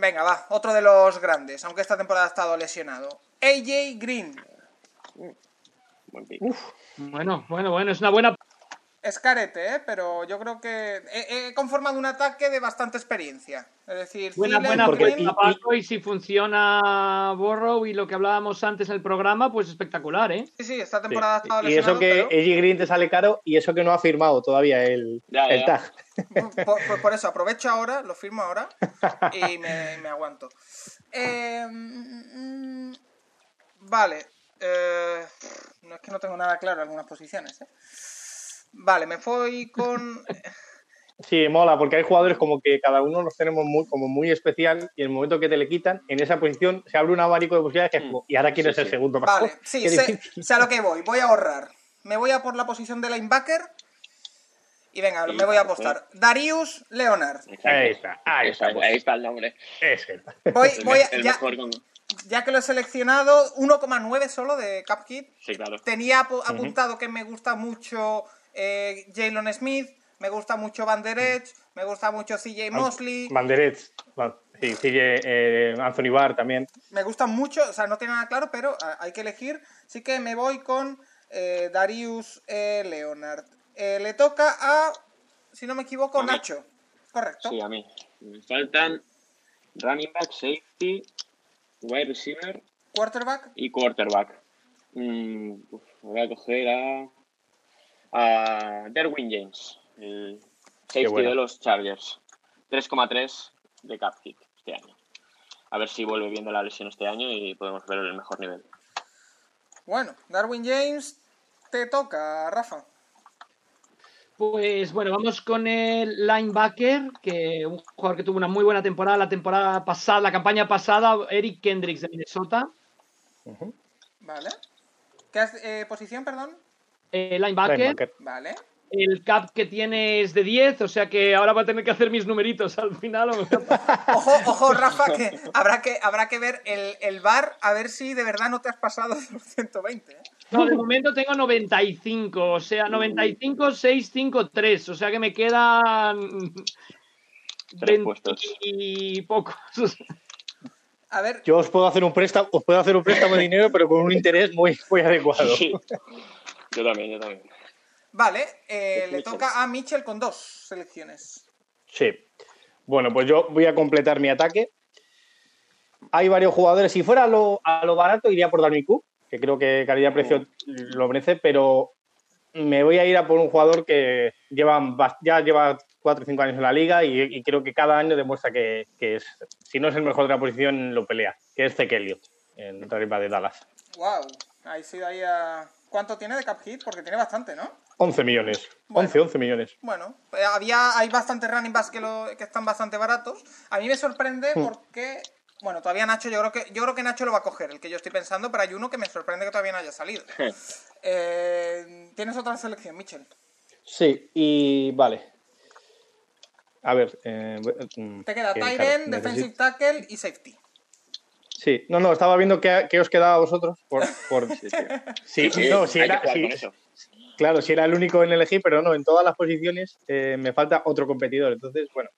Venga, va, otro de los grandes, aunque esta temporada ha estado lesionado. AJ Green. Bueno, bueno, bueno, es una buena. Es carete, ¿eh? pero yo creo que he, he conformado un ataque de bastante experiencia. Es decir, Buena, buena porque- Paco, y si funciona Borrow y lo que hablábamos antes en el programa, pues espectacular, ¿eh? Sí, sí, esta Sí. temporada ha estado Y eso que pero- Green te sale caro y eso que no ha firmado todavía el, Ya, el ya. tag. Por, por- por eso, aprovecho ahora, lo firmo ahora y me, me aguanto. Eh, mm, vale. eh, no es que no tengo nada claro en algunas posiciones. ¿eh? Vale, me voy con. Sí, mola, porque hay jugadores como que cada uno los tenemos muy, como muy especial y en el momento que te le quitan, en esa posición se abre un abanico de posibilidades que es como, y ahora quién Sí, es el sí. segundo Vale, sí, sé, sé a lo que voy. Voy a ahorrar. Me voy a por la posición de linebacker. Y venga, Sí, me voy a apostar. Darius Leonard. Ahí está, ahí está, Ahí está el nombre. Ese. Voy, El, voy me- a- ya, mejor con... ya que lo he seleccionado, 1,9 solo de Cap Kit. Sí, claro. Tenía apu- apuntado que me gusta mucho eh, Jalen Smith, me gusta mucho Van Der Esch, me gusta mucho CJ Mosley, Banderets. Bueno, sí, sigue eh, Anthony Barr también. me gustan mucho, o sea, no tiene nada claro, pero ah, hay que elegir. Así que me voy con eh, Darius eh, Leonard. Eh, le toca a, si no me equivoco, A mí. Nacho. Correcto. Sí, a mí. Me faltan running back, safety, wide receiver Quarterback. y quarterback. Mm, uf, voy a coger a, a Derwin James, el safety bueno. de los Chargers. 3,3 de cap hit este año. A ver si vuelve viendo la lesión este año y podemos ver el mejor nivel. Bueno, Darwin James, te toca, Rafa. Pues bueno, vamos con el linebacker, que un jugador que tuvo una muy buena temporada la temporada pasada, la campaña pasada, Eric Kendricks de Minnesota. Vale. ¿Qué has- eh, posición, perdón? Eh, linebacker, Linebacker. Vale. el cap que tiene es de 10, o sea que ahora va a tener que hacer mis numeritos al final. Ojo, ojo, Rafa, que habrá que, habrá que ver el, el bar a ver si de verdad no te has pasado de los 120. ¿eh? No, de momento tengo 95, o sea, 95, 6, 5, 3, o sea que me quedan Tres 20 puestos. y pocos. A ver, Yo os puedo hacer un préstamo, os puedo hacer un préstamo de dinero, pero con un interés muy, muy adecuado. Sí. Yo también, yo también. vale, eh, le Mitchell. toca a Mitchell con dos selecciones. Sí. Bueno, pues yo voy a completar mi ataque. Hay varios jugadores. Si fuera a lo, a lo barato, iría por Dalvin Cook, que creo que calidad-precio lo merece, pero me voy a ir a por un jugador que lleva, ya lleva 4 o 5 años en la liga y, y creo que cada año demuestra que, que es, si no es el mejor de la posición, lo pelea, que es Zeke Elliott, en arriba de Dallas. Wow, ahí sí, ahí a... ¿Cuánto tiene de cap hit? Porque tiene bastante, ¿no? 11 millones. Bueno. 11, 11 millones. Bueno, eh, había, hay bastantes running backs que, lo, que están bastante baratos. A mí me sorprende Hmm. porque, bueno, todavía Nacho, yo creo que yo creo que Nacho lo va a coger, el que yo estoy pensando, pero hay uno que me sorprende que todavía no haya salido. Eh, Tienes otra selección, Mitchell. Sí, y vale. A ver. eh, mm, Te queda necesito- defensive tackle y safety. Sí, no, no, estaba viendo qué, qué os quedaba a vosotros. Por, por... Sí, Sí, no, si era, claro, si era el único en elegir, pero no, en todas las posiciones eh, me falta otro competidor. Entonces, bueno.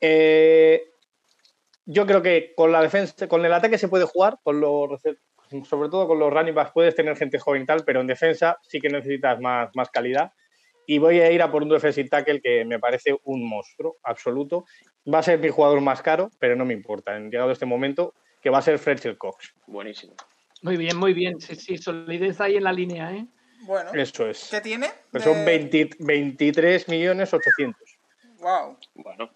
Eh, yo creo que con la defensa, con el ataque se puede jugar, con los sobre todo con los running backs puedes tener gente joven y tal, pero en defensa sí que necesitas más, más calidad. Y voy a ir a por un defensive tackle que me parece un monstruo absoluto. Va a ser mi jugador más caro, pero no me importa. En llegado este momento, que va a ser Fletcher Cox. Buenísimo. Muy bien, muy bien. Sí, sí, solidez ahí en la línea, ¿eh? Bueno, Eso es. ¿qué tiene? Pues son 20 23 millones 800. Wow, Bueno,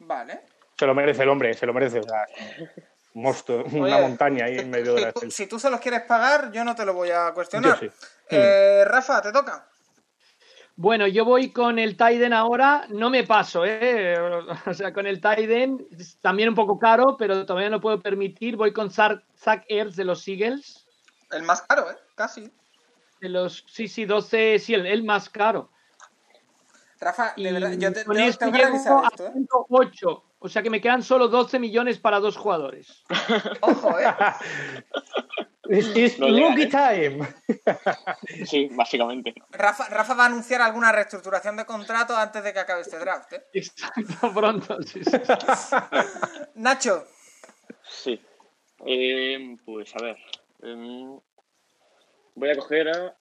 vale. Se lo merece el hombre, se lo merece. O sea, un monstruo, una montaña ahí en medio de Si la tú, si tú se los quieres pagar, yo no te lo voy a Yo cuestionar. sí. Eh, Rafa, te toca. Bueno, yo voy con el Tiden ahora, no me paso, ¿eh? O sea, con el Tiden, también un poco caro, pero todavía no puedo permitir. Voy con Zach, Zach Ertz de los Eagles. El más caro, ¿eh? Casi. De los, sí, sí, 12, sí, el, el más caro. Rafa, de Y verdad, yo te, con tengo- esto tengo que revisar a esto, ¿eh? 108. O sea que me quedan solo 12 millones para dos jugadores. Ojo, ¿eh? It's, it's No rookie ¿eh? time. sí, básicamente. Rafa, Rafa va a anunciar alguna reestructuración de contrato antes de que acabe este draft, ¿eh? Exacto, pronto. sí, sí. Nacho, Sí. Eh, pues a ver. em, voy a coger a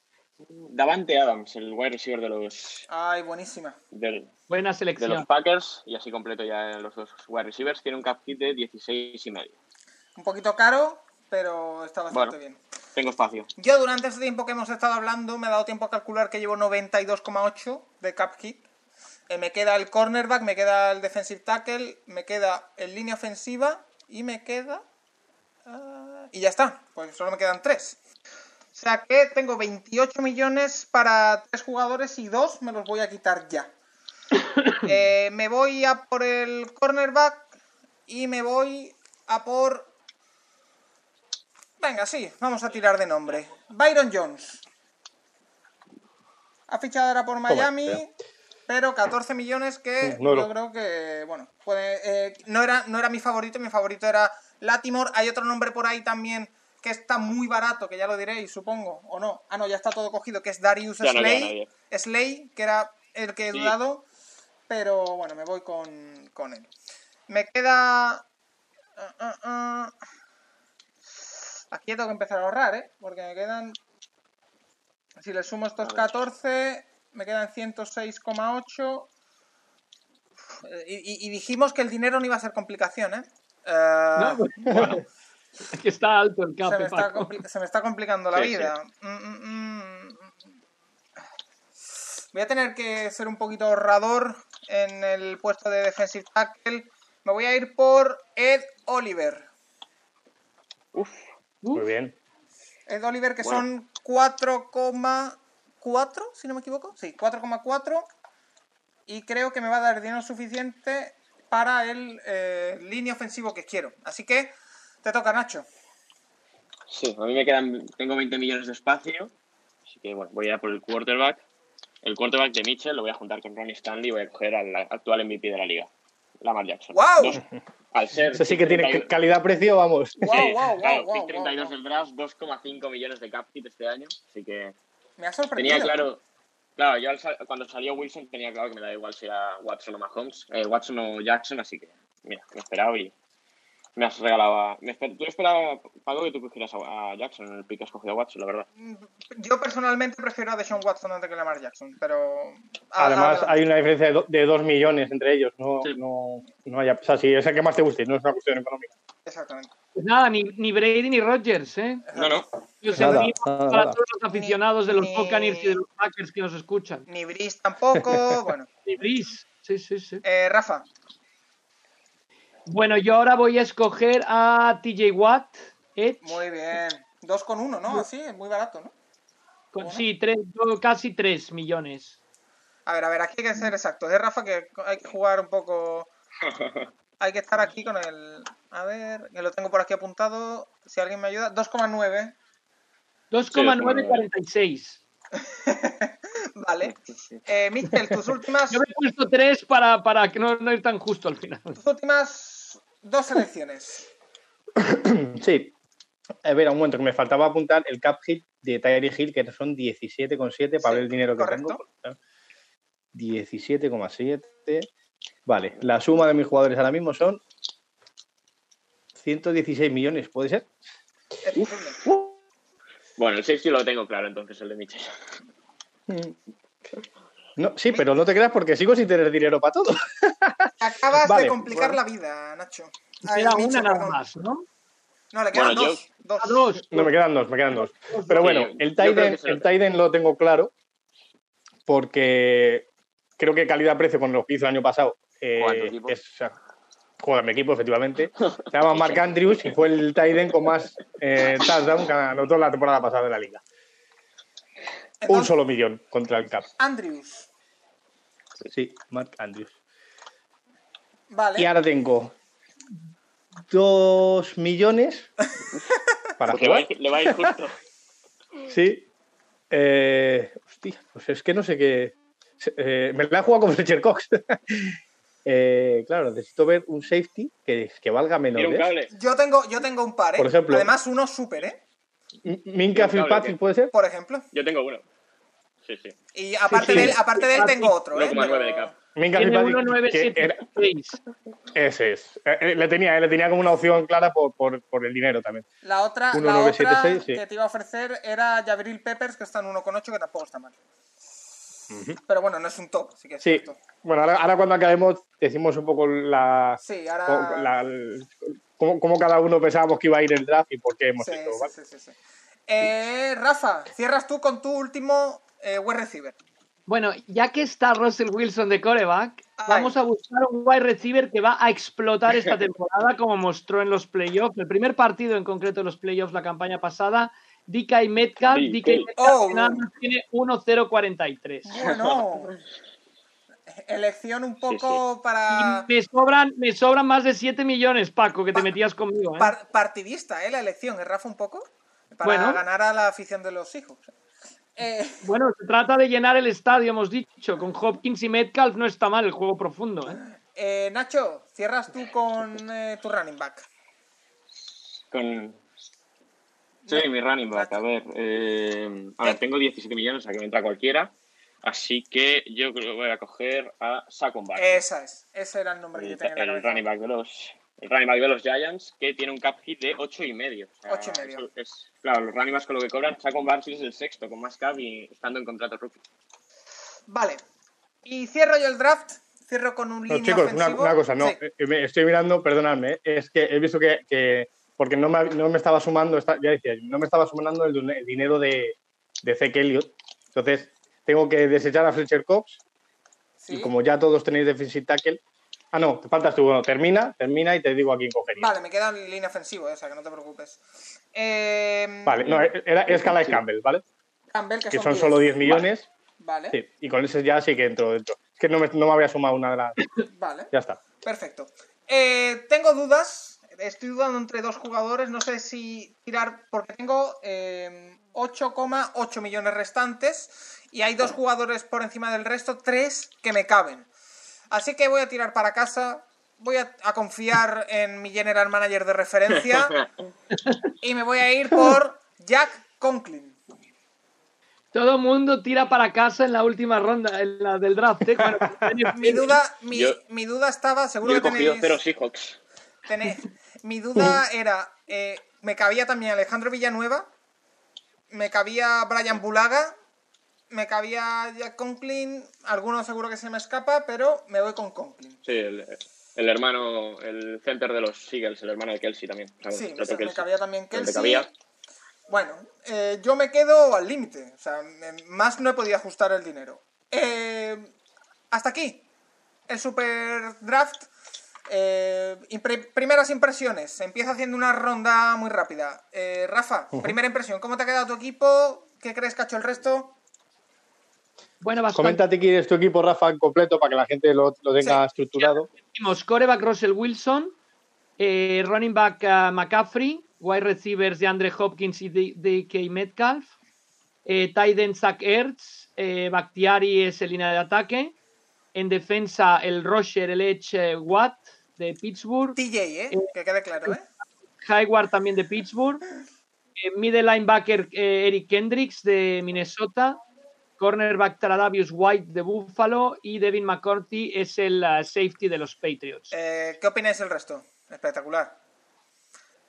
Davante Adams, el wide receiver de los, ay, buenísima. del- Buena de selección. los Packers. Y así completo ya los dos wide receivers. Tiene un cap hit de 16 y medio. Un poquito caro, pero está bastante Bueno. bien. Tengo espacio. Yo durante este tiempo que hemos estado hablando me he dado tiempo a calcular que llevo 92,8 de cap hit. Eh, me queda el cornerback, me queda el defensive tackle, me queda el línea ofensiva y me queda... ah, y ya está, pues solo me quedan tres. O sea que tengo 28 millones para tres jugadores y dos me los voy a quitar ya. Eh, me voy a por el cornerback y me voy a por Venga, sí, vamos a tirar de nombre. Byron Jones. Ha fichado ahora por Miami, pero 14 millones que no yo creo que, bueno, puede, eh, no, era, no era mi favorito, mi favorito era Latimore. Hay otro nombre por ahí también que está muy barato, que ya lo diréis, supongo, o no. Ah, no, ya está todo cogido, que es Darius Ya Slay. Slay, que era el que he Sí. dudado, pero bueno, me voy con, con él. Me queda... ah, ah, ah. Aquí tengo que empezar a ahorrar, ¿eh? Porque me quedan... Si le sumo estos 14, me quedan 106,8. Y, y- y dijimos que el dinero no iba a ser complicación, ¿eh? Eh, No, bueno, es que está alto el se, cap, me está Paco. compli- se me está complicando la Sí, vida. Mm, mm, mm. Voy a tener que ser un poquito ahorrador en el puesto de defensive tackle. Me voy a ir por Ed Oliver. Uf, Muy bien. Ed Oliver, que Bueno. son 4,4, si no me equivoco. Sí, 4,4. Y creo que me va a dar dinero suficiente para el eh, línea ofensivo que quiero. Así que te toca, Nacho. sí, a mí me quedan. Tengo 20 millones de espacio. Así que bueno, voy a ir a por el quarterback. El quarterback de Mitchell lo voy a juntar con Ronnie Stanley y voy a coger al actual MVP de la liga, Lamar Jackson. ¡Guau! Dos- al ser. Ese sí que tiene 32 calidad-precio, vamos. Guau, Sí, guau, claro, pick guau, 32 guau. del draft, 2,5 millones de cap hit este año. Así que Me ha sorprendido. tenía claro. Claro, yo al sal- cuando salió Wilson tenía claro que me da igual si era Watson o Mahomes, eh, Watson o Jackson, así que mira, me he esperado y me has regalado a. Me esper- Tú esperabas, Paco, que tú cogieras a, Jackson en el pick que has cogido a Watson, la verdad. Yo personalmente prefiero a Deshaun Watson antes que Lamar Jackson, pero... a- Además, hay una diferencia de, do- de 2 millones entre ellos. No, Sí. no, no haya, o sea, si es el que más te guste, no es una cuestión económica. Exactamente. Pues nada, ni, ni Brady ni Rodgers, ¿eh? No, no. Los Nada, nada, para nada. todos los aficionados de los Ni- Buccaneers y de los Packers que nos escuchan. Ni Brice tampoco, bueno. Y Brice, sí, sí, sí. Eh, Rafa, Bueno, yo ahora voy a escoger a TJ Watt, Edge, muy bien. Dos con uno, ¿no? Así, es muy barato, ¿no? con sí, tres, casi 3 millones. A ver, a ver, aquí hay que ser exactos. Es Rafa que hay que jugar un poco... Hay que estar aquí con el... A ver, que lo tengo por aquí apuntado. Si alguien me ayuda. 2,9. 2,946. Vale. Eh, Michel, tus últimas... Yo me he puesto 3 para, para que no, no ir tan justo al final. Tus últimas dos selecciones. Sí. A ver, un momento, que me faltaba apuntar el cap hit de Tyree Hill, que son 17,7 para Sí, ver el dinero que correcto. tengo. 17,7. Vale, la suma de mis jugadores ahora mismo son 116 millones, ¿puede ser? Bueno, el safety lo tengo claro, entonces el de Mitchell. No, sí, pero no te creas porque sigo sin tener dinero para todo. Acabas Vale, de complicar bueno. la vida, Nacho. Ay, Queda una nada perdón. más, ¿no? No, le quedan Bueno, yo- dos. No, me quedan dos, me quedan dos. Pero bueno, el Tiden, el Tiden lo tengo claro porque creo que calidad-precio con lo que hizo el año pasado eh, Juega en tu equipo. es... Mi equipo, efectivamente. Se llama Mark Andrews y fue el Tiden con más eh, touchdown que anotó la temporada pasada de la liga. Un solo millón contra el Cap. Andrews. Sí, Mark Andrews. Vale. Y ahora tengo dos millones para le va, a ir, le va a ir justo. Sí. Eh, hostia, pues es que no sé qué. eh, me la he jugado con Fletcher Cox. Eh, claro, necesito ver un safety que, que valga menos. ¿eh? Yo tengo, yo tengo un par, ¿eh? Por ejemplo- Además, uno súper, ¿eh? Minka Fitzpatrick puede ser. Por ejemplo. Yo tengo uno. Sí, sí. Y aparte, sí. De, él, aparte de él tengo otro, ¿eh? 1,9 de cap. 1976. ese es. Eh, eh, le, tenía, eh, le tenía como una opción clara por, por, por el dinero también. La otra, la otra sí. que te iba a ofrecer era Jabril Peppers, que está en 1,8, que tampoco está mal. Pero bueno, no es un top, así que es Sí. cierto. Bueno, ahora, ahora cuando acabemos decimos un poco la, Sí, co- ahora... la- el- cómo, cómo cada uno pensábamos que iba a ir el draft y por qué hemos Sí, hecho. sí, ¿vale? sí, sí, sí. Eh, Rafa, cierras tú con tu último eh, wide receiver. Bueno, ya que está Russell Wilson de coreback, Ay. vamos a buscar un wide receiver que va a explotar esta temporada, como mostró en los playoffs. El primer partido en concreto de los playoffs la campaña pasada, DK Metcalf. DK. Metcalf Oh. nada más tiene 1-0-43. Bueno, elección un poco para Y me sobran, me sobran más de 7 millones, Paco, que te metías conmigo. ¿eh? par- partidista, ¿eh? La elección, ¿eh, Rafa, un poco? Para Bueno. ganar a la afición de los hijos. Eh, Bueno, se trata de llenar el estadio, hemos dicho. Con Hopkins y Metcalf no está mal el juego profundo. ¿eh? eh, Nacho, cierras tú con eh, tu running back. Con... Sí, mi running back. A ver, eh, a ver, tengo 17 millones, o sea que me entra cualquiera. Así que yo creo que voy a coger a Barkley. Esa es, ese era el nombre que yo tenía en la el cabeza. running back de los el running back de los Giants que tiene un cap hit de 8 y medio. O sea, Ocho y medio. es- claro, los running backs con lo que cobran, Saquon Barkley es el sexto con más cap y estando en contrato rookie. Vale. Y cierro yo el draft. Cierro con un No, línea chicos, una, cosa, no. Sí. eh, me estoy mirando, perdonadme, eh, es que he visto que, que- porque no me, no me estaba sumando, ya decía, no me estaba sumando el, dinero de, de Zeke Elliott. Entonces, tengo que desechar a Fletcher Cox Sí. y como ya todos tenéis defensive tackle. Ah, no, te faltas tú. Bueno, termina, termina y te digo a quién cogería. Vale, me queda en línea ofensivo, esa, que no te preocupes. Eh, Vale, no, era, es Calais Campbell, ¿vale? Campbell, que, Que son solo 10 millones. Vale, Sí, y con ese ya sí que entro dentro. Es que no me, no me había sumado una de las. vale. Ya está. Perfecto. Eh, tengo dudas. Estoy dudando entre dos jugadores. No sé si tirar. Porque tengo eh, 8,8 millones restantes. Y hay dos jugadores por encima del resto. Tres que me caben. Así que voy a tirar para casa. Voy a, a confiar en mi general manager de referencia. y me voy a ir por Jack Conklin. Todo mundo tira para casa en la última ronda, en la del draft. ¿eh? Bueno, Mi duda, mi, Yo- mi duda estaba. Seguro Yo he que tenéis. cero Seahawks. Mi duda era, eh, me cabía también Alejandro Villanueva, me cabía Brian Bulaga, me cabía Jack Conklin, alguno seguro que se me escapa, pero me voy con Conklin. Sí, el, el hermano, el center de los Eagles, el hermano de Kelsey también. O sea, Sí, me, cabía también Kelsey. cabía. Bueno, eh, yo me quedo al límite, o sea, me- más no he podido ajustar el dinero. Eh, hasta aquí, el Super Draft. Eh, impre- primeras impresiones, empieza haciendo una ronda muy rápida. Eh, Rafa, primera impresión, ¿cómo te ha quedado tu equipo? ¿Qué crees que ha hecho el resto? Bueno bastante. Coméntate quién es tu equipo, Rafa, completo para que la gente lo, lo tenga estructurado. Tenemos coreback Russell Wilson, eh, running back uh, McCaffrey, wide receivers de Andre Hopkins y DK Metcalf, eh, tight end Zach Ertz, eh, Bakhtiari es el línea de ataque, en defensa el Roger, el Edge eh, Watt de Pittsburgh, TJ, ¿eh? Que quede claro, ¿eh? Hayward también de Pittsburgh, eh, middle linebacker eh, Eric Kendricks de Minnesota, cornerback Tradavius White de Buffalo y Devin McCourty es el uh, safety de los Patriots. Eh, ¿Qué opináis el resto? Espectacular.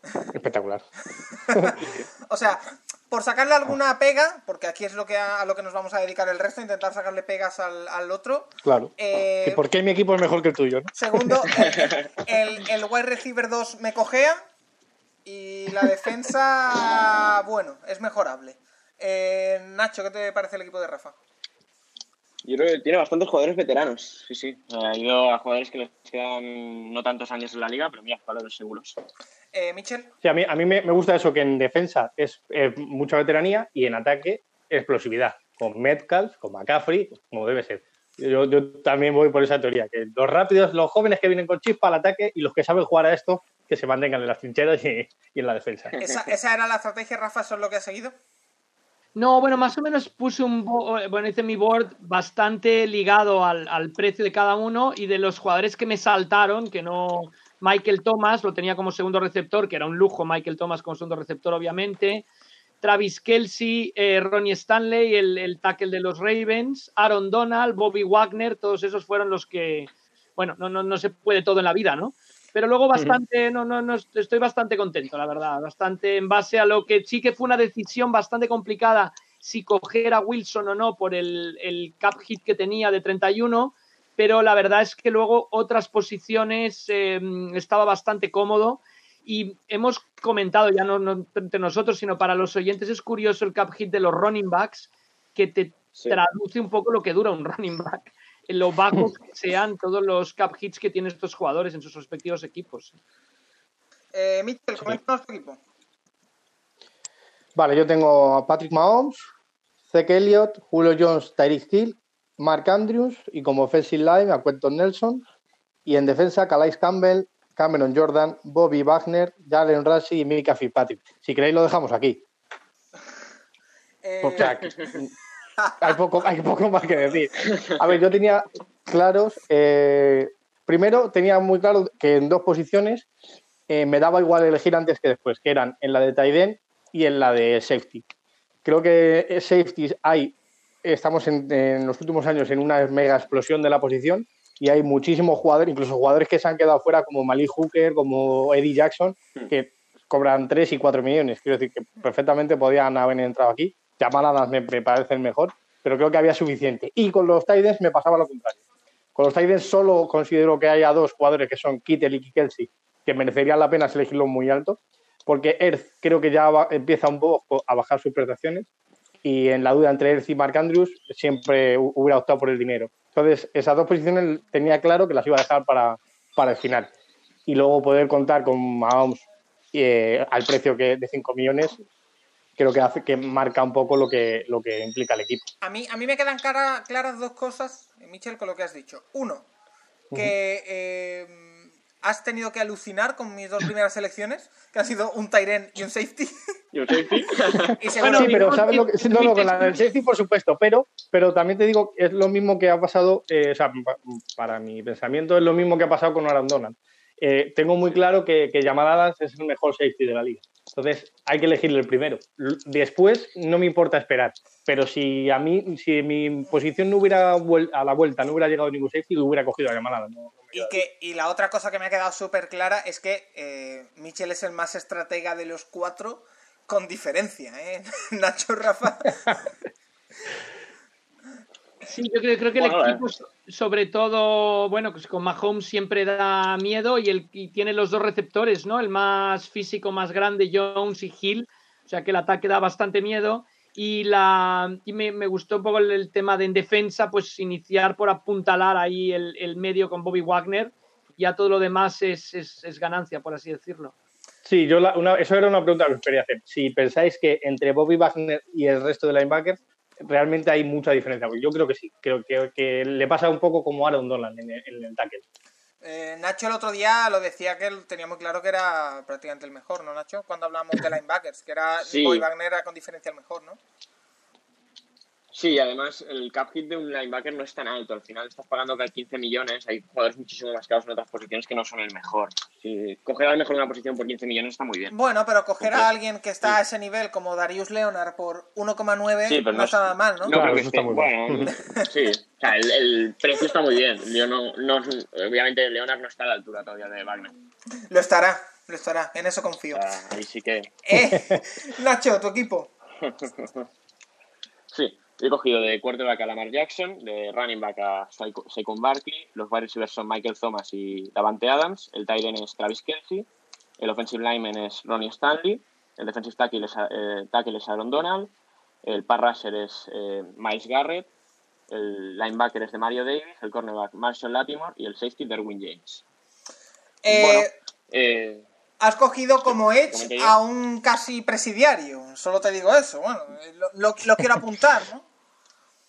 Espectacular. O sea, por sacarle alguna pega, porque aquí es lo que a, a lo que nos vamos a dedicar el resto, intentar sacarle pegas al, al otro. Claro. Eh, ¿Y por qué mi equipo es mejor que el tuyo? ¿no? Segundo, el, el, el wide receiver 2 me cojea y la defensa, bueno, es mejorable. Eh, Nacho, ¿qué te parece el equipo de Rafa? Yo creo que tiene bastantes jugadores veteranos, sí, sí. Eh, Ha ido a jugadores que les quedan no tantos años en la liga, pero mira, jugadores seguros. Eh, Michel, Sí, a mí, a mí me, me gusta eso, que en defensa es eh, mucha veteranía y en ataque explosividad. Con Metcalf, con McCaffrey, como debe ser. Yo, yo también voy por esa teoría, que los rápidos, los jóvenes que vienen con chispa al ataque y los que saben jugar a esto, que se mantengan en las trincheras y, y en la defensa. ¿esa, esa era la estrategia, Rafa? ¿Eso es lo que has seguido? No, bueno, más o menos puse un, bo- bueno, hice mi board bastante ligado al, al precio de cada uno y de los jugadores que me saltaron, que no, Michael Thomas lo tenía como segundo receptor, que era un lujo Michael Thomas como segundo receptor, obviamente. Travis Kelsey, eh, Ronnie Stanley, el, el tackle de los Ravens, Aaron Donald, Bobby Wagner, todos esos fueron los que, bueno, no, no, no se puede todo en la vida, ¿no? Pero luego bastante, no, no, no, estoy bastante contento, la verdad, bastante en base a lo que sí que fue una decisión bastante complicada si coger a Wilson o no por el, el cap hit que tenía de 31, pero la verdad es que luego otras posiciones eh, estaba bastante cómodo. Y hemos comentado ya no, no entre nosotros, sino para los oyentes es curioso el cap hit de los running backs que te Sí. traduce un poco lo que dura un running back, lo bajos que sean todos los cap hits que tienen estos jugadores en sus respectivos equipos. Eh, Michel, coméntanos tu equipo. Vale, yo tengo a Patrick Mahomes, Zeke Elliott, Julio Jones, Tyreek Hill, Mark Andrews y como offensive line a Quentin Nelson. Y en defensa, Calais Campbell, Cameron Jordan, Bobby Wagner, Jalen Ramsey y Mika Fitzpatrick. Si queréis lo dejamos aquí. Eh, Porque aquí- hay, poco, hay poco más que decir. A ver, yo tenía claros. eh, primero, tenía muy claro que en dos posiciones eh, me daba igual elegir antes que después, que eran en la de Taiden y en la de safety. Creo que safety hay, estamos en, en los últimos años en una mega explosión de la posición y hay muchísimos jugadores, incluso jugadores que se han quedado fuera como Malik Hooker, como Eddie Jackson, que cobran 3 y 4 millones. Quiero decir que perfectamente podían haber entrado aquí. Jamal Adams me, me mejor, pero creo que había suficiente. Y con los Titans me pasaba lo contrario. Con los Titans solo considero que haya dos jugadores que son Kittel y Kelsey, que merecerían la pena elegirlos muy alto, porque Earth creo que ya empieza un poco a bajar sus prestaciones y en la duda entre Earth y Mark Andrews siempre hu- hubiera optado por el dinero. Entonces, esas dos posiciones tenía claro que las iba a dejar para, para el final. Y luego poder contar con Mahomes eh, al precio que de 5 millones, creo que hace que marca un poco lo que, lo que implica el equipo. A mí, a mí me quedan cara- claras dos cosas, Michel, con lo que has dicho. Uno, que eh, has tenido que alucinar con mis dos primeras selecciones, que han sido un Tyren y un safety. Yo safety. y segundo, sí, pero ¿sabes lo que, no, no, con la del safety, por supuesto, pero, pero también te digo, es lo mismo que ha pasado, eh, o sea, pa- para mi pensamiento es lo mismo que ha pasado con Aaron Donald. Eh, tengo muy claro que, que Jamal Adams es el mejor safety de la liga. Entonces, hay que elegirle el primero. Después, no me importa esperar. Pero si a mí, si mi posición no hubiera a la vuelta no hubiera llegado ningún safety, lo hubiera cogido a Jamal Adams. No- y, que, y la otra cosa que me ha quedado súper clara es que eh, Michel es el más estratega de los cuatro, con diferencia, ¿eh? Nacho Rafa. Sí, yo creo, creo que Bueno, el equipo, so- sobre todo, bueno, pues con Mahomes siempre da miedo y, el, y tiene los dos receptores, ¿no? El más físico, más grande, Jones y Hill. O sea que el ataque da bastante miedo. Y, la, y me, me gustó un poco el, el tema de en defensa, pues iniciar por apuntalar ahí el, el medio con Bobby Wagner. Ya todo lo demás es, es, es ganancia, por así decirlo. Sí, yo la- una- eso era una pregunta que os quería hacer. Si pensáis que entre Bobby Wagner y el resto de linebackers realmente hay mucha diferencia, yo creo que sí. Creo que, que le pasa un poco como Aaron Donald en el, en el tackle. Eh, Nacho el otro día lo decía que tenía muy claro que era prácticamente el mejor, ¿no, Nacho? Cuando hablamos de linebackers, que era Sí. Boy Wagner era con diferencia el mejor, ¿no? Sí, además el cap hit de un linebacker no es tan alto. Al final estás pagando casi 15 millones. Hay jugadores muchísimo más caros en otras posiciones que no son el mejor. Si coger al mejor de una posición por 15 millones está muy bien. Bueno, pero coger a alguien que está a ese nivel como Darius Leonard por 1,9 Sí, no no está nada mal, ¿no? No Claro, creo que eso esté. está muy Bueno, sí. O sea, el, el precio está muy bien. Yo no, no, obviamente Leonard no está a la altura todavía de Wagner. Lo estará. Lo estará, en eso confío. Ah, ahí sí que. Eh, Nacho, tu equipo. Sí, he cogido de quarterback a Lamar Jackson, de running back a Saquon Barkley, los wide receivers son Michael Thomas y Davante Adams, el tight end es Travis Kelsey, el offensive lineman es Ronnie Stanley, el defensive tackle es, eh, tackle es Aaron Donald, el pass rusher es eh, Miles Garrett, el linebacker es de Mario Davis, el cornerback Marshall Latimore y el safety Derwin James. Eh, Bueno, eh, Has cogido como Edge a un casi presidiario. Solo te digo eso. Bueno, lo, lo- lo quiero apuntar, ¿no?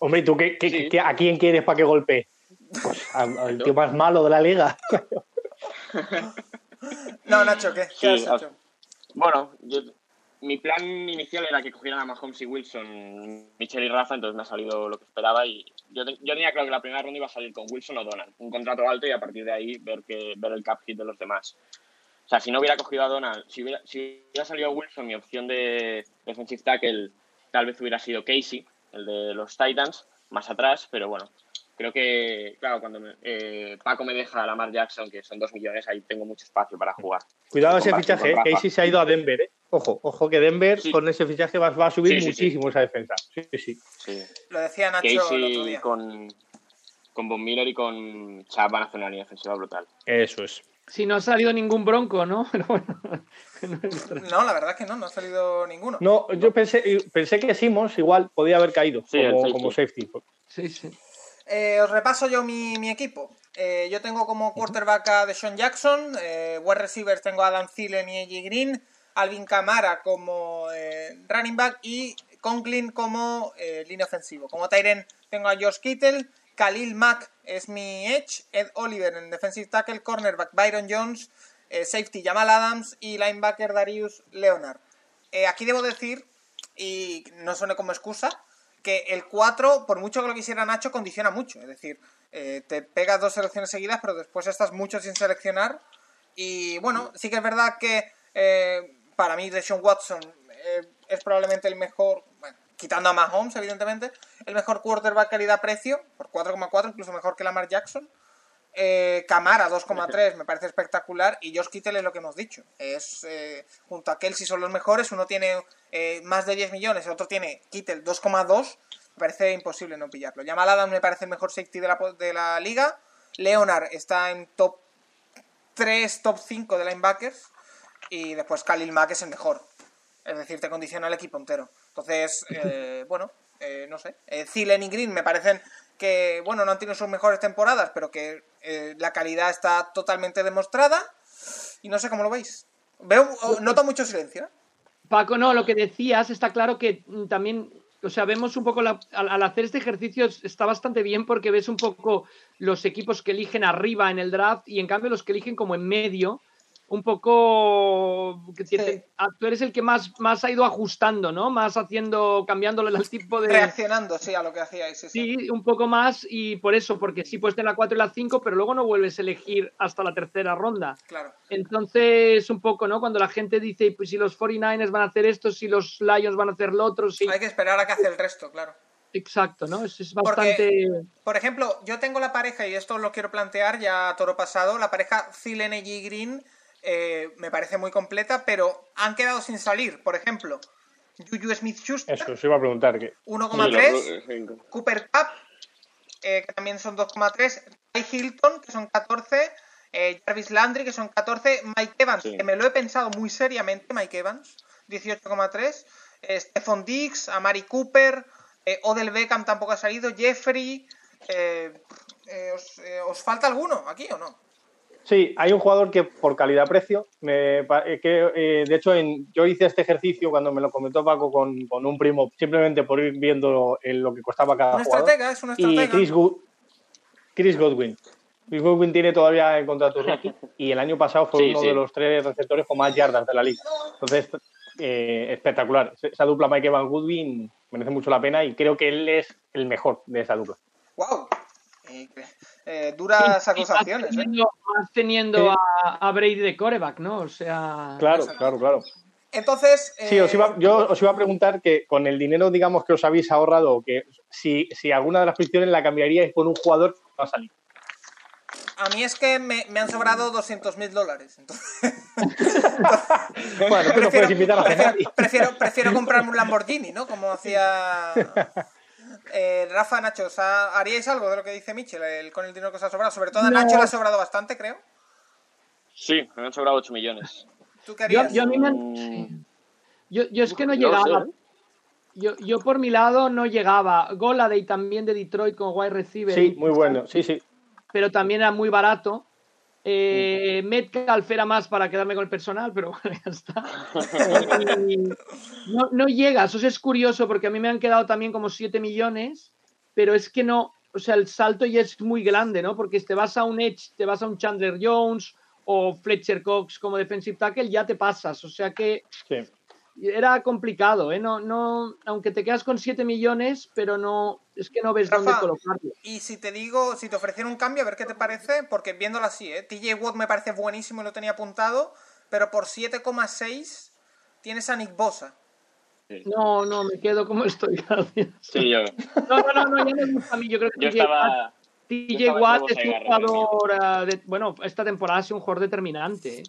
Hombre, ¿y tú qué, qué- Sí. qué- a quién quieres para que golpee? Pues al, al tío más malo de la liga. No, Nacho, ¿qué? ¿Qué Sí, has al- hecho? Bueno, yo, mi plan inicial era que cogieran a Mahomes y Wilson, Michelle y Rafa, entonces me ha salido lo que esperaba y yo, te- yo tenía claro que la primera ronda iba a salir con Wilson o Donald, un contrato alto y a partir de ahí ver que ver el cap hit de los demás. O sea, si no hubiera cogido a Donald, si hubiera, si hubiera salido Wilson, mi opción de defensive tackle tal vez hubiera sido Casey, el de los Titans, más atrás, pero bueno, creo que, claro, cuando me- eh, Paco me deja a Lamar Jackson, que son dos millones, ahí tengo mucho espacio para jugar. Cuidado ese fichaje, ¿eh? Rafa. Casey se ha ido a Denver, ¿eh? Ojo, ojo que Denver Sí. con ese fichaje va, va a subir Sí, sí, sí. muchísimo esa defensa. Sí, sí, sí. Sí. Lo decía Nacho el otro día. con, con Von Miller y con Chap van a hacer una línea defensiva brutal. Eso es. Si no ha salido ningún bronco, ¿no? Pero bueno, no la verdad es que no, no ha salido ninguno. No, yo pensé, pensé que Simmons igual podía haber caído Sí, como, safety. como safety. Sí, sí. Eh, os repaso yo mi, mi equipo. Eh, yo tengo como quarterback a Deshaun Jackson, eh, wide receivers tengo a Adam Thielen y AJ Green, Alvin Kamara como eh, running back y Conklin como eh, línea ofensivo. Como Tyren tengo a Josh Kittle, Khalil Mack es mi edge, Ed Oliver en defensive tackle, cornerback Byron Jones, eh, safety Jamal Adams y linebacker Darius Leonard. Eh, aquí debo decir, y no suene como excusa, que el 4, por mucho que lo quisiera Nacho, condiciona mucho. Es decir, eh, te pegas dos selecciones seguidas, pero después estás mucho sin seleccionar. Y bueno, sí que es verdad que para mí Deshaun Watson es probablemente el mejor, quitando a Mahomes, evidentemente, el mejor quarterback calidad-precio, por 4,4, incluso mejor que Lamar Jackson. Eh, Camara 2,3 me parece espectacular y Josh Kittle es lo que hemos dicho. Es eh, junto a Kelsey son los mejores, uno tiene eh, más de 10 millones, el otro tiene Kittle 2,2, me parece imposible no pillarlo. Jamal Adams me parece el mejor safety de la, de la liga, Leonard está en top 3, top 5 de linebackers y después Khalil Mack es el mejor. Es decir, te condiciona el equipo entero. Entonces, eh, bueno, eh, no sé. Eh, Thielen y Green me parecen que, bueno, no han tenido sus mejores temporadas, pero que eh, la calidad está totalmente demostrada. Y no sé cómo lo veis. Veo, oh, noto mucho silencio. ¿eh? Paco, no, lo que decías está claro que mm, también, o sea, vemos un poco, la- al, al hacer este ejercicio es- está bastante bien porque ves un poco los equipos que eligen arriba en el draft y en cambio los que eligen como en medio, un poco, que Sí. tiene- ah, tú eres el que más, más ha ido ajustando, ¿no? Más haciendo, cambiándole al tipo de... Reaccionando, sí, a lo que hacíais. Sí, sí. Sí, un poco más y por eso, porque sí puedes tener la 4 y la 5, pero luego no vuelves a elegir hasta la tercera ronda. Claro. Entonces, un poco, ¿no? Cuando la gente dice, pues si los 49ers van a hacer esto, si los Lions van a hacer lo otro, sí. Hay que esperar a que hace el resto, claro. Exacto, ¿no? Es, es Porque- bastante... Por ejemplo, yo tengo la pareja, y esto lo quiero plantear ya a toro pasado, la pareja Thielen y Green eh, me parece muy completa, pero han quedado sin salir. Por ejemplo, Juju Smith-Schuster, Eso, os iba a preguntar. que 1,3, Sí, los- Cooper Cup, eh, que también son 2,3, Ty Hilton, que son 14, eh, Jarvis Landry, que son 14, Mike Evans, Sí. que me lo he pensado muy seriamente, Mike Evans, 18,3, eh, Stephon Diggs, Amari Cooper, eh, Odell Beckham tampoco ha salido, Jeffrey, eh, eh, os, eh, ¿os falta alguno aquí o no? Sí, hay un jugador que por calidad-precio, eh, que eh, de hecho en- yo hice este ejercicio cuando me lo comentó Paco con, con un primo, simplemente por ir viendo en lo que costaba cada Una jugador. estratega, es una y estratega. Chris, Gu- Chris Godwin. Chris Godwin tiene todavía el contrato rookie y el año pasado fue Sí, uno sí. de los tres receptores con más yardas de la liga. Entonces, eh, espectacular. Esa dupla Mike Evan Goodwin merece mucho la pena y creo que él es el mejor de esa dupla. ¡Wow! Eh, eh, duras acusaciones, Más ¿eh? teniendo, más teniendo Sí. a, a Brady de coreback, ¿no? O sea... Claro, claro, claro. Entonces, Sí, eh, os iba, yo os iba a preguntar que con el dinero, digamos, que os habéis ahorrado, que si, si alguna de las posiciones la cambiaríais por un jugador que va a salir. A mí es que me, me han sobrado 200 mil dólares. Entonces, Bueno, tú no puedes invitar a cenar. y- prefiero, prefiero comprarme un Lamborghini, ¿no? Como hacía eh, Rafa, Nacho. ¿Haríais algo de lo que dice Mitchell el- con el dinero que os ha sobrado? Sobre todo a No. Nacho le ha sobrado bastante, creo. Sí, me han sobrado 8 millones. ¿Tú qué Yo, harías? yo a mí me han- sí. yo, yo es que no llegaba. sé. Yo, yo por mi lado no llegaba. Goladay también de Detroit con wide receiver. Sí, muy bueno. Sí, sí. Pero también era muy barato. Eh, Metcalf era más para quedarme con el personal, pero bueno, ya está. Y no, no llega, eso es curioso porque a mí me han quedado también como 7 millones, pero es que no, o sea, el salto ya es muy grande, ¿no? Porque si te vas a un Edge, te vas a un Chandler Jones o Fletcher Cox como defensive tackle, ya te pasas. O sea que sí. Era complicado, ¿eh? No, no, aunque te quedas con 7 millones, pero no, es que no ves Rafa, dónde colocarlo. Y si te digo, si te ofreciera un cambio, a ver qué te parece, porque viéndolo así, ¿eh? TJ Watt me parece buenísimo y lo tenía apuntado, pero por 7,6 tienes a Nick Bosa. No, no, me quedo como estoy, gracias. Sí, yo, No, no, no, no, ya me gusta a mí. Yo creo que yo TJ Watt- estaba. TJ Watt es un jugador, ah, de- bueno, esta temporada ha sido un jugador determinante.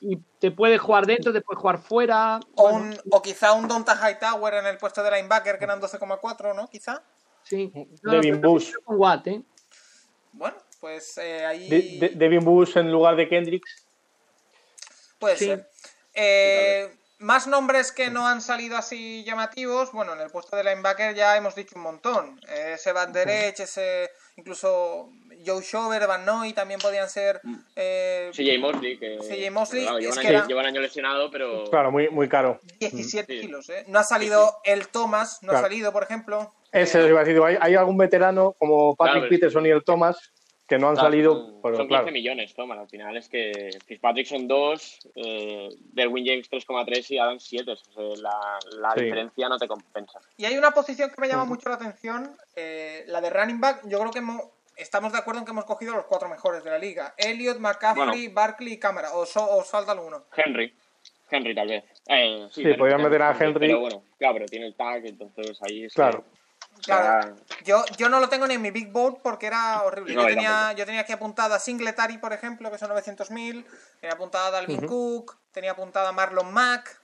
Y te puede jugar dentro, te puede jugar fuera. O, bueno, un, o quizá un Donta Hightower en el puesto de linebacker, que eran 12,4, ¿no? Quizá. sí. No, Devin Bush. con Watt, ¿eh? Bueno, pues eh, ahí De- de- Devin Bush en lugar de Kendricks. puede sí. ser. Eh, más nombres que no han salido así llamativos. Bueno, en el puesto de linebacker ya hemos dicho un montón. Eh, ese Van Der Esch, ese incluso Joe Shover, Van Noy también podían ser. eh, CJ Mosley, que. CJ Mosley, claro, es lleva, un año, era- lleva un año lesionado, pero. Claro, muy, muy caro. 17 Sí. kilos, ¿eh? No ha salido el Thomas, no ha salido, por ejemplo. Ese Eh, iba a decir, hay, hay algún veterano como Patrick Claro, Peterson y el Thomas que no han Claro, salido, son, pero son 15 claro. millones, toma. Al final es que Fitzpatrick son 2, eh, Derwin James 3,3 y Adam 7. O sea, la, la Sí. diferencia no te compensa. Y hay una posición que me llama mucho la atención, eh, la de running back. Yo creo que hemos- estamos de acuerdo en que hemos cogido los cuatro mejores de la liga. Elliot, McCaffrey, Barkley y Cámara. O, so- o falta alguno. Henry. Henry, tal vez. Eh, Sí, Henry, podrían meter a Henry. Pero bueno, claro, pero tiene el tag, entonces ahí es. que- Claro. Claro. Yo, yo no lo tengo ni en mi Big Board porque era horrible. No, yo, tenía, yo tenía aquí apuntada a Singletary, por ejemplo, que son 900.000. Tenía apuntada Dalvin Cook. Tenía apuntada a Marlon Mack.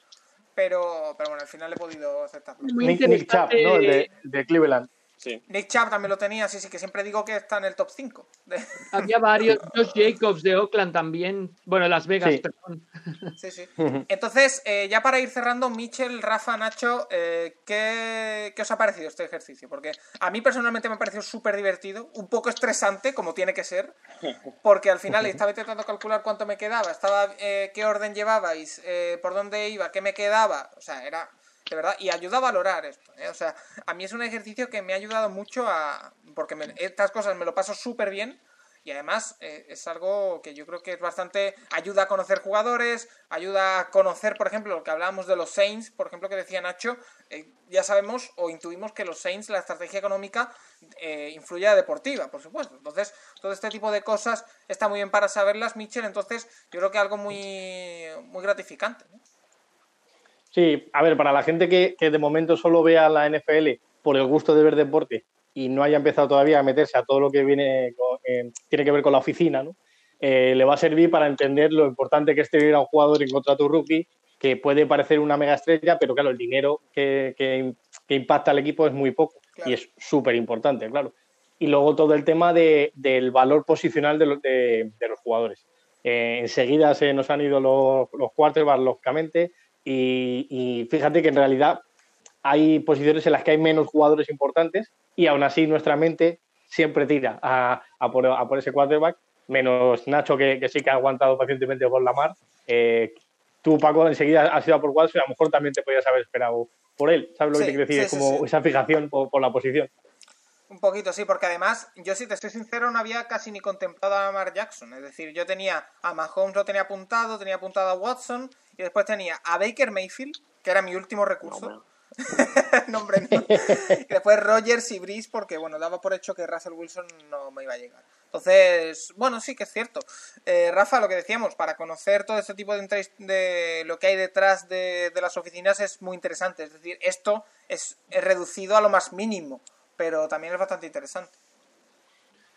Pero, pero bueno, al final he podido aceptarlo. Nick, Nick Chubb. ¿no? El de, de Cleveland. Sí. Nick Chubb también lo tenía, sí, sí, que siempre digo que está en el top 5. Había varios. Josh Jacobs de Oakland también. Bueno, Las Vegas, Sí. perdón. Sí, sí. Entonces, eh, ya para ir cerrando, Michel, Rafa, Nacho, eh, ¿qué, qué os ha parecido este ejercicio? Porque a mí personalmente me ha parecido súper divertido, un poco estresante, como tiene que ser, porque al final estaba intentando calcular cuánto me quedaba, estaba eh, qué orden llevabais, eh, por dónde iba, qué me quedaba, o sea, era de verdad, y ayuda a valorar esto, ¿eh? o sea, a mí es un ejercicio que me ha ayudado mucho a, porque me- estas cosas me lo paso súper bien, y además eh, es algo que yo creo que es bastante. ayuda a conocer jugadores, ayuda a conocer, por ejemplo, lo que hablábamos de los Saints, por ejemplo, que decía Nacho. eh, ya sabemos o intuimos que los Saints, la estrategia económica, eh, influye a la deportiva, por supuesto. Entonces, todo este tipo de cosas está muy bien para saberlas, Mitchell. Entonces, yo creo que algo muy, muy gratificante. ¿no? Sí, a ver, para la gente que, que de momento solo vea la NFL por el gusto de ver deporte y no haya empezado todavía a meterse a todo lo que viene con- eh, tiene que ver con la oficina, ¿no? Eh, le va a servir para entender lo importante que es tener a un jugador en contrato rookie que puede parecer una mega estrella, pero claro, el dinero que, que- que impacta al equipo es muy poco Claro. y es súper importante, claro. Y luego todo el tema de- del valor posicional de, los- de- de los jugadores. Eh, enseguida se nos han ido los, los quarterbacks, lógicamente, y, y fíjate que en realidad hay posiciones en las que hay menos jugadores importantes y aún así nuestra mente siempre tira a, a por, a por ese quarterback, menos Nacho que, que sí que ha aguantado pacientemente por la mar. Eh, tú, Paco, enseguida has ido a por Watson, a lo mejor también te podías haber esperado por él. ¿Sabes lo Sí, que te quiero decir? sí, es como sí. esa fijación por, por la posición. Un poquito, sí, porque además, yo si te estoy sincero, no había casi ni contemplado a Lamar Jackson. Es decir, yo tenía a Mahomes, lo tenía apuntado, tenía apuntado a Watson, y después tenía a Baker Mayfield, que era mi último recurso. No, No, hombre, no. Y después Rogers y Breeze, porque bueno, daba por hecho que Russell Wilson no me iba a llegar. Entonces, bueno, sí que es cierto. Eh, Rafa, lo que decíamos, para conocer todo este tipo de, de lo que hay detrás de, de las oficinas es muy interesante. Es decir, esto es, es reducido a lo más mínimo, pero también es bastante interesante.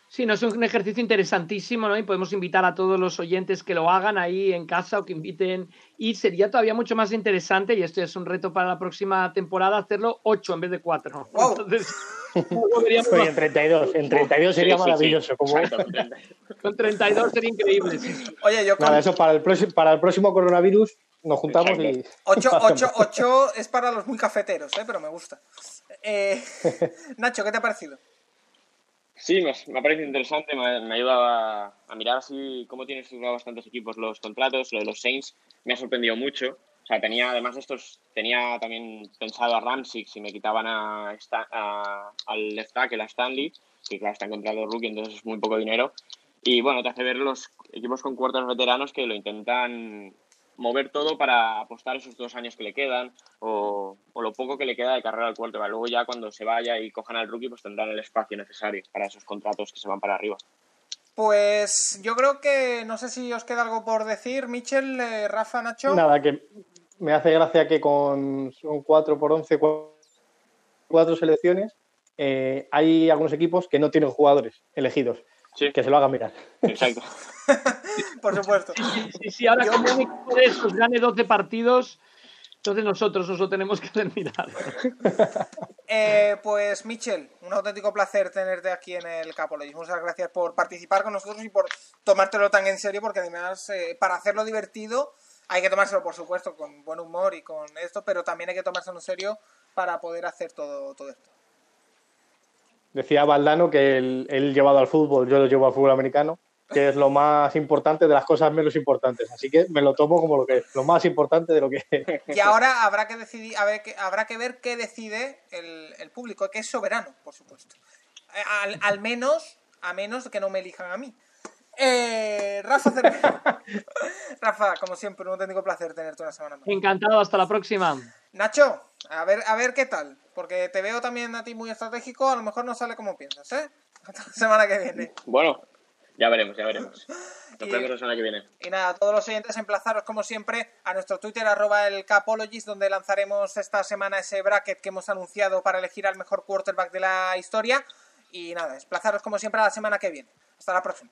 Sí, no es un ejercicio interesantísimo, ¿no? Y podemos invitar a todos los oyentes que lo hagan ahí en casa o que inviten. Y sería todavía mucho más interesante, y esto es un reto para la próxima temporada, hacerlo 8 en vez de 4. Wow. Entonces, Oye, en 32, en 32 sería Sí, sí, sí. maravilloso. como- Exacto, 30. con 32 sería increíble. sí. Oye, yo con Nada, eso para el, próximo, para el próximo coronavirus nos juntamos Exacto. y... 8, lo 8, hacemos. 8 es para los muy cafeteros, ¿eh? pero me gusta. Eh, Nacho, ¿qué te ha parecido? Sí, me, me ha parecido interesante, me, me ayuda a, mirar así cómo tienen estructurado bastantes equipos los contratos. Lo de los Saints me ha sorprendido mucho. O sea, tenía, además de estos, tenía también pensado a Ramsey si me quitaban a, Sta- a- al left tackle, a Stanley, que claro, está en contrato de rookie, entonces es muy poco dinero. Y bueno, te hace ver los equipos con cuartos veteranos que lo intentan mover todo para apostar esos dos años que le quedan o, o lo poco que le queda de carrera al quarterback. Luego ya cuando se vaya y cojan al rookie, pues tendrán el espacio necesario para esos contratos que se van para arriba. Pues yo creo que no sé si os queda algo por decir, Michel, eh, Rafa, Nacho. Nada, que me hace gracia que con son 4 por 11, 4 selecciones, eh, hay algunos equipos que no tienen jugadores elegidos. Sí, Que se lo hagan mirar. exacto. Por supuesto. Sí, sí, sí, ahora como un equipo de estos gane 12 partidos, entonces nosotros nos lo tenemos que hacer mirar. Eh, pues Michel, un auténtico placer tenerte aquí en el Capology. Muchas gracias por participar con nosotros y por tomártelo tan en serio, porque además eh, para hacerlo divertido hay que tomárselo, por supuesto, con buen humor y con esto, pero también hay que tomárselo en serio para poder hacer todo, todo esto. Decía Valdano que él, él llevado al fútbol, yo lo llevo al fútbol americano, que es lo más importante de las cosas menos importantes. Así que me lo tomo como lo que es, lo más importante de lo que es. Y ahora habrá que decidir, a ver, que- habrá que ver qué decide el, el público, que es soberano, por supuesto. Eh, Al, al menos, a menos que no me elijan a mí. Eh, Rafa Cervera. Rafa, como siempre, un auténtico placer tenerte una semana más. Encantado, hasta la próxima. Nacho, a ver, a ver qué tal. Porque te veo también a ti muy estratégico, a lo mejor no sale como piensas, ¿eh? Hasta la semana que viene. Bueno, ya veremos, ya veremos. Nos vemos la semana que viene. Y nada, a todos los oyentes emplazaros como siempre a nuestro Twitter arroba el Capologist donde lanzaremos esta semana ese bracket que hemos anunciado para elegir al mejor quarterback de la historia. Y nada, desplazaros como siempre a la semana que viene. Hasta la próxima.